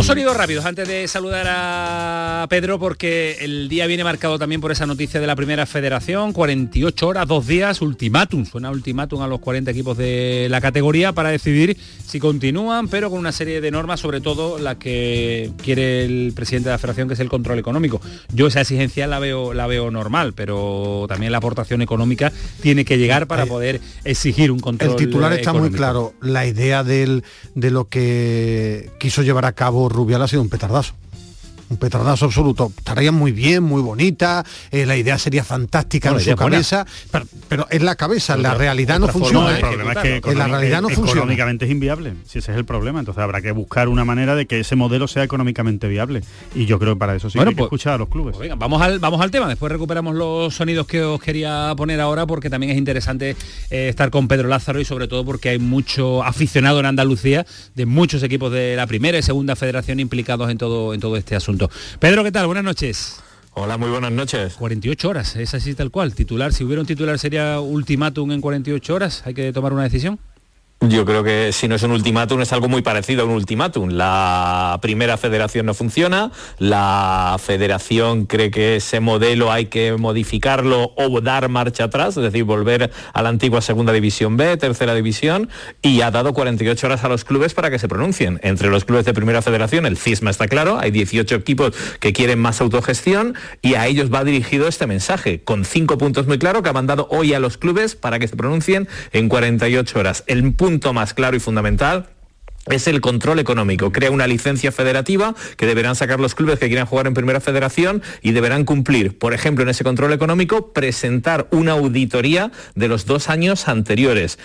Dos sonidos rápidos antes de saludar a Pedro porque el día viene marcado también por esa noticia de la primera federación, 48 horas, dos días, ultimátum, suena ultimátum a los 40 equipos de la categoría para decidir si continúan, pero con una serie de normas, sobre todo la que quiere el presidente de la federación, que es el control económico. Yo esa exigencia la veo, la veo normal, pero también la aportación económica tiene que llegar para poder exigir un control. El titular está muy claro. La idea del, de lo que quiso llevar a cabo Rubial ha sido un petardazo. Un petardazo absoluto. Estaría muy bien, muy bonita, eh, la idea sería fantástica Bueno, en su cabeza, pero, pero es la cabeza, la realidad no funciona. el ¿eh? problema es que en la realidad no funciona. económicamente es inviable, si ese es el problema. Entonces habrá que buscar una manera de que ese modelo sea económicamente viable. Y yo creo que para eso sí Bueno, hay que pues- escuchar a los clubes. Venga, vamos al, vamos al tema, después recuperamos los sonidos que os quería poner ahora porque también es interesante eh, estar con Pedro Lázaro y sobre todo porque hay mucho aficionado en Andalucía de muchos equipos de la primera y segunda federación implicados en todo, en todo este asunto. Pedro, ¿qué tal? Buenas noches. Hola, muy buenas noches. 48 horas, es así tal cual. Titular, si hubiera un titular sería ultimátum en 48 horas, hay que tomar una decisión. Yo creo que si no es un ultimátum es algo muy parecido a un ultimátum. La primera federación no funciona, la federación cree que ese modelo hay que modificarlo o dar marcha atrás, es decir, volver a la antigua segunda división B, tercera división, y ha dado 48 horas a los clubes para que se pronuncien. Entre los clubes de primera federación, el CISMA está claro, hay 18 equipos que quieren más autogestión y a ellos va dirigido este mensaje, con cinco puntos muy claros que ha mandado hoy a los clubes para que se pronuncien en 48 horas. El punto más claro y fundamental es el control económico. Crea una licencia federativa que deberán sacar los clubes que quieran jugar en primera federación y deberán cumplir, por ejemplo, en ese control económico, presentar una auditoría de los dos años anteriores,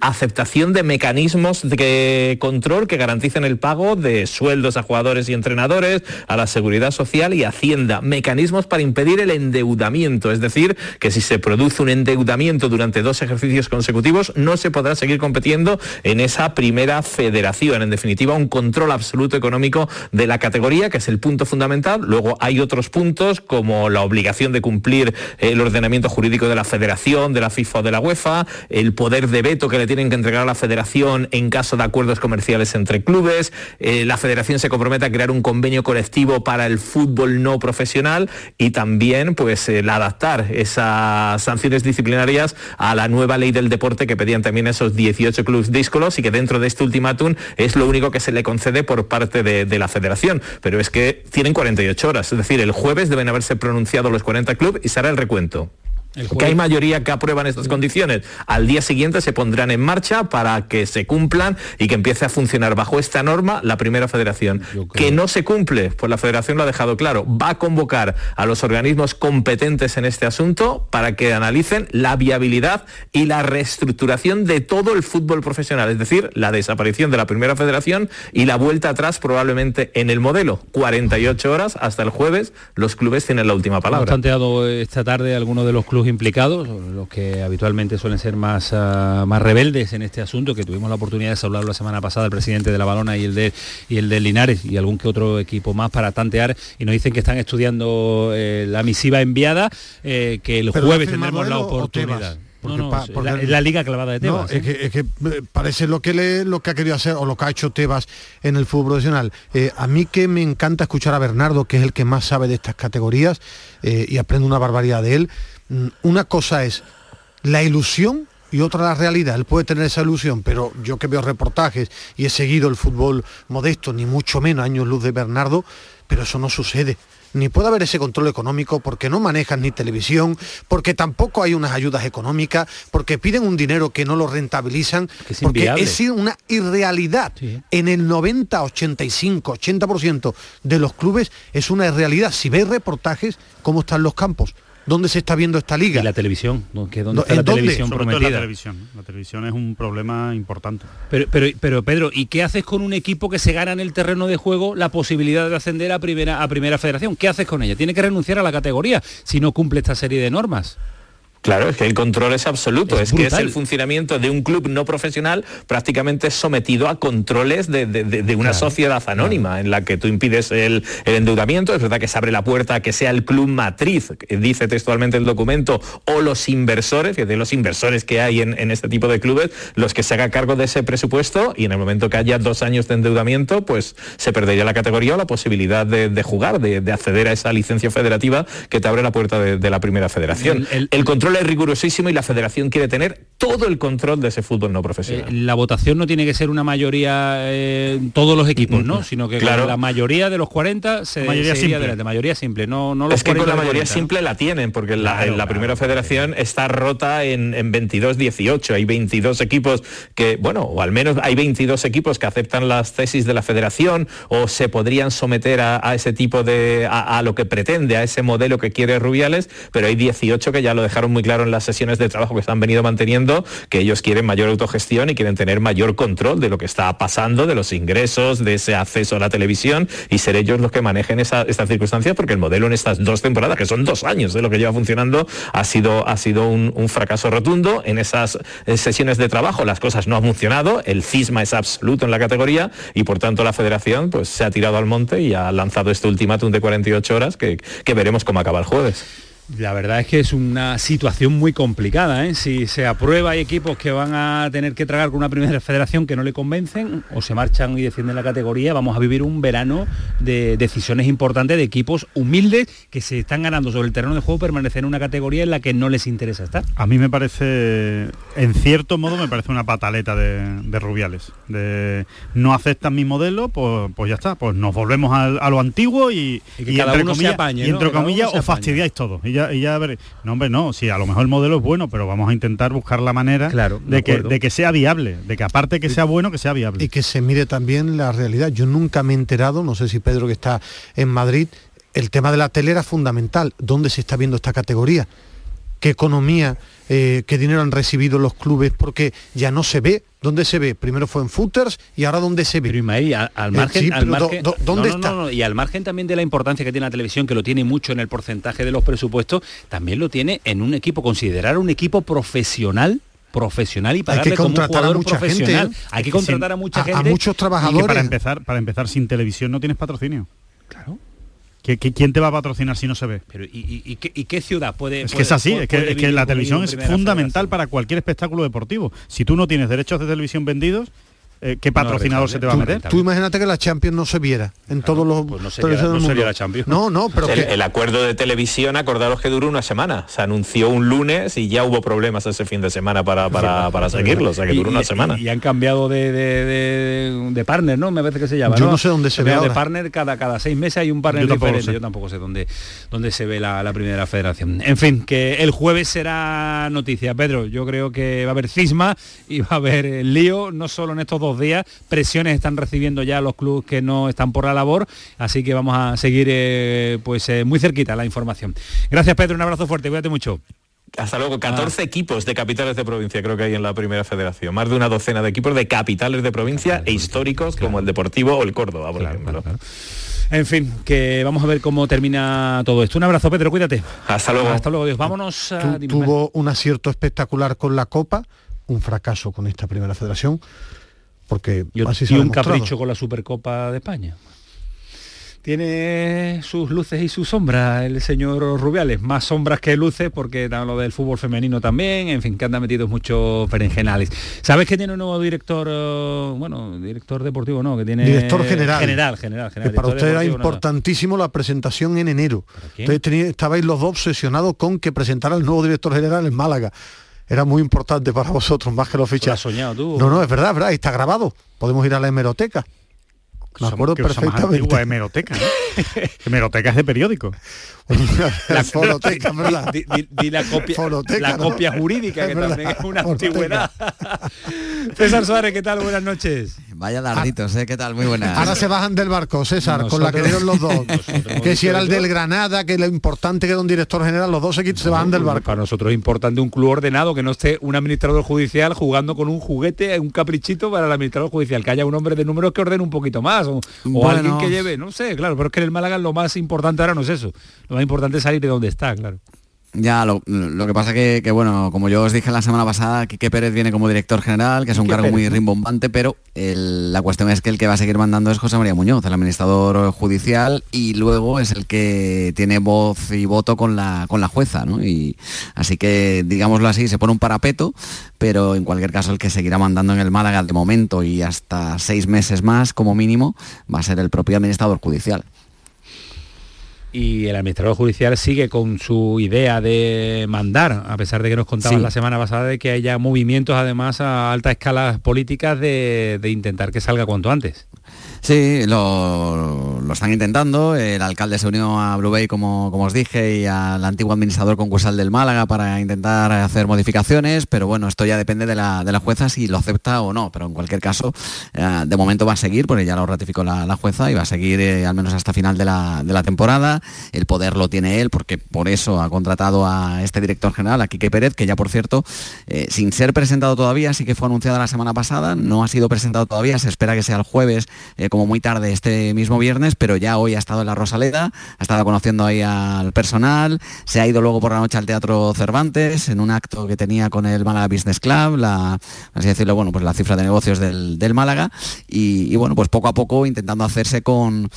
aceptación de mecanismos de control que garanticen el pago de sueldos a jugadores y entrenadores, a la seguridad social y hacienda, mecanismos para impedir el endeudamiento, es decir, que si se produce un endeudamiento durante dos ejercicios consecutivos, no se podrá seguir compitiendo en esa primera federación. En definitiva, un control absoluto económico de la categoría, que es el punto fundamental. Luego hay otros puntos como la obligación de cumplir el ordenamiento jurídico de la federación, de la FIFA o de la UEFA, el poder de veto que le tienen que entregar a la federación en caso de acuerdos comerciales entre clubes. Eh, la federación se compromete a crear un convenio colectivo para el fútbol no profesional y también pues el adaptar esas sanciones disciplinarias a la nueva ley del deporte que pedían también esos 18 clubes díscolos y que dentro de este ultimátum es lo único que se le concede por parte de, la federación. Pero es que tienen 48 horas, es decir, el jueves deben haberse pronunciado los 40 clubes y será el recuento. Que hay mayoría que aprueban estas condiciones. Al día siguiente se pondrán en marcha para que se cumplan y que empiece a funcionar bajo esta norma la primera federación. Que no se cumple, pues la federación lo ha dejado claro. Va a convocar a los organismos competentes en este asunto para que analicen la viabilidad y la reestructuración de todo el fútbol profesional, es decir, la desaparición de la primera federación y la vuelta atrás probablemente en el modelo. 48 horas hasta el jueves, los clubes tienen la última Hemos palabra. tanteado esta tarde algunos de los clubes implicados, los que habitualmente suelen ser más, ah, más rebeldes en este asunto, que tuvimos la oportunidad de hablar la semana pasada el presidente de la Balona y el de y el de Linares y algún que otro equipo más para tantear y nos dicen que están estudiando eh, la misiva enviada, eh, que el ¿Pero jueves tendremos la oportunidad. No, Porque no, pa- es porque la, liga clavada de No, Tebas. es, ¿eh? que, es que, parece lo que le, lo que ha querido hacer o lo que ha hecho Tebas en el fútbol profesional. Eh, a mí que me encanta escuchar a Bernardo, que es el que más sabe de estas categorías, eh, y aprendo una barbaridad de él. Mm, Una cosa es la ilusión y otra la realidad. Él puede tener esa ilusión, pero yo que veo reportajes y he seguido el fútbol modesto, ni mucho menos años luz de Bernardo, pero eso no sucede. Ni puede haber ese control económico porque no manejan ni televisión, porque tampoco hay unas ayudas económicas, porque piden un dinero que no lo rentabilizan, es porque es una irrealidad. En el 90, 85, 80% de los clubes es una irrealidad. Si ves reportajes, ¿cómo están los campos? ¿Dónde se está viendo esta liga? Y la televisión, dónde está la televisión Sobre todo en prometida. la televisión. La televisión es un problema importante. Pero, pero, pero Pedro, ¿y qué haces con un equipo que se gana en el terreno de juego la posibilidad de ascender a primera, a primera federación? ¿Qué haces con ella? Tiene que renunciar a la categoría si no cumple esta serie de normas. Claro, es que el control es absoluto, Es es, que es el funcionamiento de un club no profesional prácticamente sometido a controles de, de- de- de una Claro, sociedad anónima en la que tú impides el, el endeudamiento, es verdad que se abre la puerta a que sea el club matriz, dice textualmente el documento, o los inversores, que de los inversores que hay en, en este tipo de clubes, los que se haga cargo de ese presupuesto y en el momento que haya dos años de endeudamiento, pues se perdería la categoría o la posibilidad de, jugar, de, de acceder a esa licencia federativa que te abre la puerta de, de la primera federación. El, control es rigurosísimo y la federación quiere tener todo el control de ese fútbol no profesional. Eh, la votación no tiene que ser una mayoría eh, todos los equipos, ¿no? Sino que Claro. la mayoría de los 40 se Mayoría se simple. adelante. Mayoría simple, no, no los es que con 40 la mayoría 40, ¿no? simple la tienen, porque la, en la primera federación está rota en, en 22-18. Hay 22 equipos que, bueno, o al menos hay 22 equipos que aceptan las tesis de la federación o se podrían someter a, a ese tipo de, a, a lo que pretende, a ese modelo que quiere Rubiales, pero hay 18 que ya lo dejaron muy claro en las sesiones de trabajo que se han venido manteniendo, que ellos quieren mayor autogestión y quieren tener mayor control de lo que está pasando, de los ingresos, de ese acceso a la televisión y ser ellos los que manejen esa, estas circunstancias, porque el modelo en estas dos temporadas, que son dos años de lo que lleva funcionando, ha sido, ha sido un, un fracaso rotundo. En esas eh, sesiones de trabajo las cosas no han funcionado, el cisma es absoluto en la categoría y por tanto la federación pues, se ha tirado al monte y ha lanzado este ultimátum de 48 horas que, que veremos cómo acaba el jueves. La verdad es que es una situación muy complicada. ¿eh? Si se aprueba, hay equipos que van a tener que tragar con una primera federación que no le convencen o se marchan y defienden la categoría. Vamos a vivir un verano de decisiones importantes de equipos humildes que se están ganando sobre el terreno de juego permanecer en una categoría en la que no les interesa estar. A mí me parece, en cierto modo, me parece una pataleta de, de Rubiales. De no aceptan mi modelo, pues, pues ya está, pues nos volvemos a, lo antiguo y, Y que cada entre uno se comillas, apañe, y entre comillas os fastidiáis todo. Y ya, y ya veréis. No, hombre, no, sí, a lo mejor el modelo es bueno, pero vamos a intentar buscar la manera de de, que, de que sea viable, de que aparte que sea bueno, que sea viable. y que se mire también la realidad. Yo nunca me he enterado, no sé si Pedro que está en Madrid, el tema de la tele era fundamental. ¿Dónde se está viendo esta categoría? ¿Qué economía, eh, qué dinero han recibido los clubes? Porque ya no se ve. ¿Dónde se ve? Primero fue en footers y ahora ¿dónde se ve? al Eh, margen, sí, al pero do- margen- do- ¿Dónde no, no, está? no, no, y al margen también de la importancia que tiene la televisión, que lo tiene mucho en el porcentaje de los presupuestos, también lo tiene en un equipo, considerar un equipo profesional profesional y pagarle como un contratar a jugador mucha profesional. gente, ¿eh? Hay que contratar a mucha a- a gente. muchos trabajadores. Y que para empezar, para empezar sin televisión no tienes patrocinio. Claro. ¿Qui- qui- ¿Quién te va a patrocinar si no se ve? Pero, ¿y, y- y qué, y qué ciudad puede Es que puede- es así, puede- es que, es la televisión es fundamental para cualquier espectáculo deportivo. Si tú no tienes derechos de televisión vendidos, eh, ¿qué patrocinador se te va a meter? Tú imagínate que la Champions no se viera en todos los sería- televisiones no del sería mundo. la Champions. No, no, pero el, que- el acuerdo de televisión, acordaros que duró una semana. Se anunció un lunes y ya hubo problemas ese fin de semana para, para, para seguirlo, o sea que Y- duró una semana. Y, han cambiado de, de, de- de partner, ¿no? Me parece que se llama. Yo no sé dónde se ve De partner cada, cada seis meses hay un partner Yo diferente. sé. Yo tampoco sé dónde, dónde se ve la, la primera federación. En fin, que el jueves será noticia, Pedro. Yo creo que va a haber cisma y va a haber eh, lío, no solo en estos dos días. Presiones están recibiendo ya los clubes que no están por la labor. Así que vamos a seguir eh, pues eh, muy cerquita la información. Gracias, Pedro. Un abrazo fuerte. Cuídate mucho. Hasta luego, Ah. 14 equipos de capitales de provincia creo que hay en la primera federación. Más de una docena de equipos de capitales de provincia e históricos como el Deportivo o el Córdoba, por ejemplo. En fin, que vamos a ver cómo termina todo esto. Un abrazo, Pedro, cuídate. Hasta luego. Hasta luego, Dios. Vámonos a... tuvo un acierto espectacular con la Copa, un fracaso con esta primera federación, porque y, así y se ha un capricho con la Supercopa de España. Tiene sus luces y sus sombras el señor Rubiales, más sombras que luces porque da lo del fútbol femenino también, en fin, que anda metido muchos berenjenales. ¿Sabes que tiene un nuevo director, eh, bueno, director deportivo no, que tiene Director general. General, general, general. Que para usted era importantísimo la presentación en enero. Ustedes tenía- estabais los dos obsesionados con que presentara el nuevo director general en Málaga. Era muy importante para vosotros, más que los Lo has fichas. soñado tú. No, no, es verdad, es verdad, está grabado. Podemos ir a la hemeroteca. Me acuerdo que más perfectamente. antigua, hemeroteca, ¿no? hemeroteca es de periódico. la fonoteca, ¿verdad? Di, di- di la copia, Fonoteca, la ¿no? copia jurídica, que verdad, también es una fonoteca. antigüedad. César Suárez, ¿qué tal? Buenas noches. Vaya darditos, ¿eh? ¿Qué tal? Muy buenas. Ahora se bajan del barco, César, con la que dieron los dos. que si era el del Granada, que lo importante que era un director general, los dos equipos se bajan del barco. Para nosotros es importante un club ordenado, que no esté un administrador judicial jugando con un juguete, un caprichito para el administrador judicial, que haya un hombre de números que ordene un poquito más, o, o Bueno. alguien que lleve, no sé, claro, pero es que en el Málaga lo más importante ahora no es eso. Lo más importante es salir de donde está, claro. Ya, lo, lo que pasa que, que, bueno, como yo os dije la semana pasada, Quique Pérez viene como director general, que es un Quique cargo Pérez, muy rimbombante, pero el- la cuestión es que el que va a seguir mandando es José María Muñoz, el administrador judicial, y luego es el que tiene voz y voto con la, con la jueza, ¿no? Y así que, digámoslo así, se pone un parapeto, pero en cualquier caso el que seguirá mandando en el Málaga de momento y hasta seis meses más como mínimo va a ser el propio administrador judicial. Y el administrador judicial sigue con su idea de mandar, a pesar de que nos contaban Sí. la semana pasada de que haya movimientos además a alta escala políticas de, de intentar que salga cuanto antes. Sí, lo, lo están intentando. El alcalde se unió a Blue Bay, como, como os dije, y al antiguo administrador concursal del Málaga para intentar hacer modificaciones, pero bueno, esto ya depende de la, de jueza si lo acepta o no. Pero en cualquier caso, eh, de momento va a seguir, porque ya lo ratificó la, jueza, y va a seguir eh, al menos hasta final de la, de la temporada. El poder lo tiene él, porque por eso ha contratado a este director general, a Quique Pérez, que ya por cierto, eh, sin ser presentado todavía, sí que fue anunciada la semana pasada, no ha sido presentado todavía, se espera que sea el jueves, como muy tarde este mismo viernes, pero ya hoy ha estado en la Rosaleda, ha estado conociendo ahí al personal, se ha ido luego por la noche al Teatro Cervantes en un acto que tenía con el Málaga Business Club, la, así decirlo, bueno, pues la cifra de negocios del, del Málaga y, y bueno, pues poco a poco intentando hacerse con,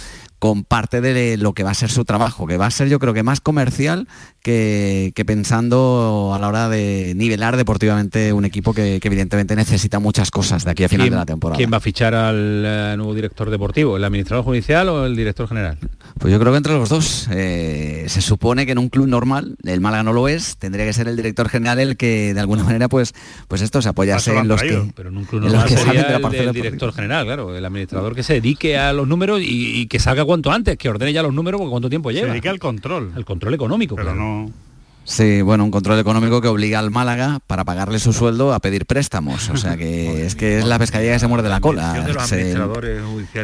con parte de lo que va a ser su trabajo, que va a ser yo creo que más comercial que, que pensando a la hora de nivelar deportivamente un equipo que, que evidentemente necesita muchas cosas de aquí a final ¿Quién- de la temporada. ¿Quién va a fichar al eh, nuevo director deportivo? ¿El administrador judicial o el director general? Pues yo creo que entre los dos. Eh, se supone que en un club normal, el Málaga no lo es, tendría que ser el director general el que de alguna manera pues, pues esto se apoyase en los traído, que, pero en un club normal sería el director general, claro, el administrador que se dedique a los números y, y que salga cuanto antes, que ordene ya los números porque cuánto tiempo lleva. dedique al control. Al control económico, Pero claro. no... Sí, bueno, un control económico que obliga al Málaga para pagarle su sueldo a pedir préstamos. O sea que es que es la pescadilla que se muerde la cola.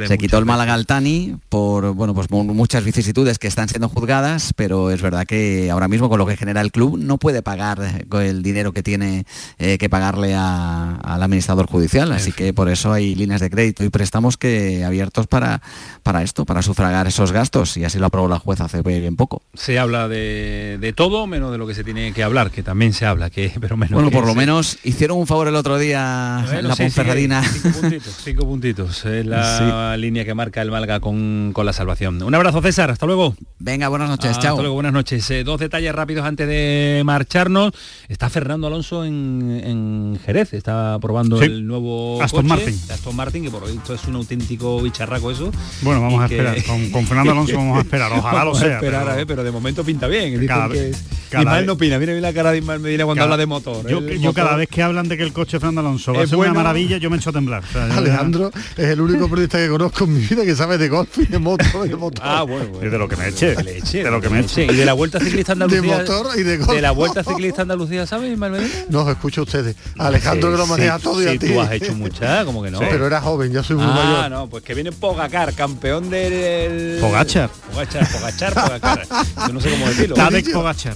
Se- quitó el Málaga al Tani por bueno pues mu- muchas vicisitudes que están siendo juzgadas, pero es verdad que ahora mismo con lo que genera el club no puede pagar eh, el dinero que tiene eh, que pagarle a- al administrador judicial. Así que por eso hay líneas de crédito y préstamos que abiertos para, para esto, para sufragar esos gastos. Y así lo aprobó la jueza hace bien poco. Se habla de, de todo menos de lo que se tiene que hablar, que también se habla, que pero menos Bueno, por lo se- menos hicieron un favor el otro día Bueno, en la sí, Ponferradina. sí, cinco puntitos, cinco puntitos. Es la línea que marca el Málaga con, con la salvación. Un abrazo, César. Hasta luego. Venga, buenas noches. Hasta chao. luego, buenas noches. Eh, dos detalles rápidos antes de marcharnos. Está Fernando Alonso en, en Jerez. Está probando Sí. el nuevo Aston coche. Martin. Aston Martin, que por lo visto es un auténtico bicharraco eso. Bueno, vamos Y a que- esperar. Con, con Fernando Alonso vamos a esperar. Ojalá lo a sea. esperar, pero- a ver, pero de momento pinta bien. Dicen Cada que vez- es- cada Ismael no opina. Mira, mira la cara de Ismael Medina cuando Cada- habla de motor. Yo, yo cada vez que hablan de que el coche de Fernando Alonso va a Es ser bueno. una maravilla, yo me echo a temblar. O sea, yo ya- Alejandro es el único periodista que conozco en mi vida que sabe de golf y de moto y de motor. Ah, bueno, bueno. Y de lo que me eche. De lo que me eche. Y de la Vuelta Ciclista De Andalucía. motor y de golf. la Vuelta Ciclista Andalucía, ¿sabes, Ismael Medina? No, os escucho a ustedes. Alejandro que lo maneja sí, todo y a ti. tú has hecho mucha, como que no. Pero era joven, yo soy muy Ah, mayor. no, pues que viene Pogacar, campeón del... Pogachar. Pogachar, Pogachar, Pogacar. Yo no sé cómo decirlo. Tadej Pogacar. Pogachar,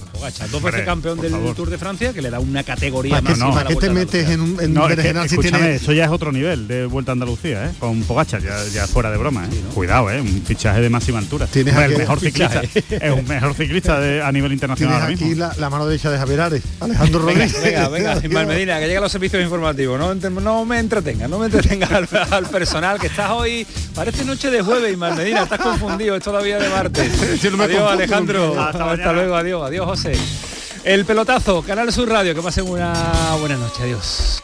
dos veces campeón del favor. Tour de Francia, que le da una categoría ¿Para qué, máxima a para qué te metes en un en No, es que, si tienes... eso ya es otro nivel de vuelta a Andalucía, ¿eh? Con Pogachar, ya, ya fuera de broma, ¿eh? Cuidado, ¿eh? Un fichaje de máxima altura. Tienes el mejor ciclista. es un mejor ciclista de- a nivel internacional Tienes aquí mismo. la, la mano derecha de Javier Ares, Alejandro Rodríguez. venga, venga, Ismael Medina, que llega a los servicios informativos. No, no me entretenga, no me entretenga al, al personal, que estás hoy, parece noche de jueves, Ismael Medina, estás confundido, es todavía de martes. Yo no me adiós, confundo Alejandro. Hasta, luego, adiós, adiós, José. El pelotazo, Canal Sur Radio, que pasen una buena noche, adiós.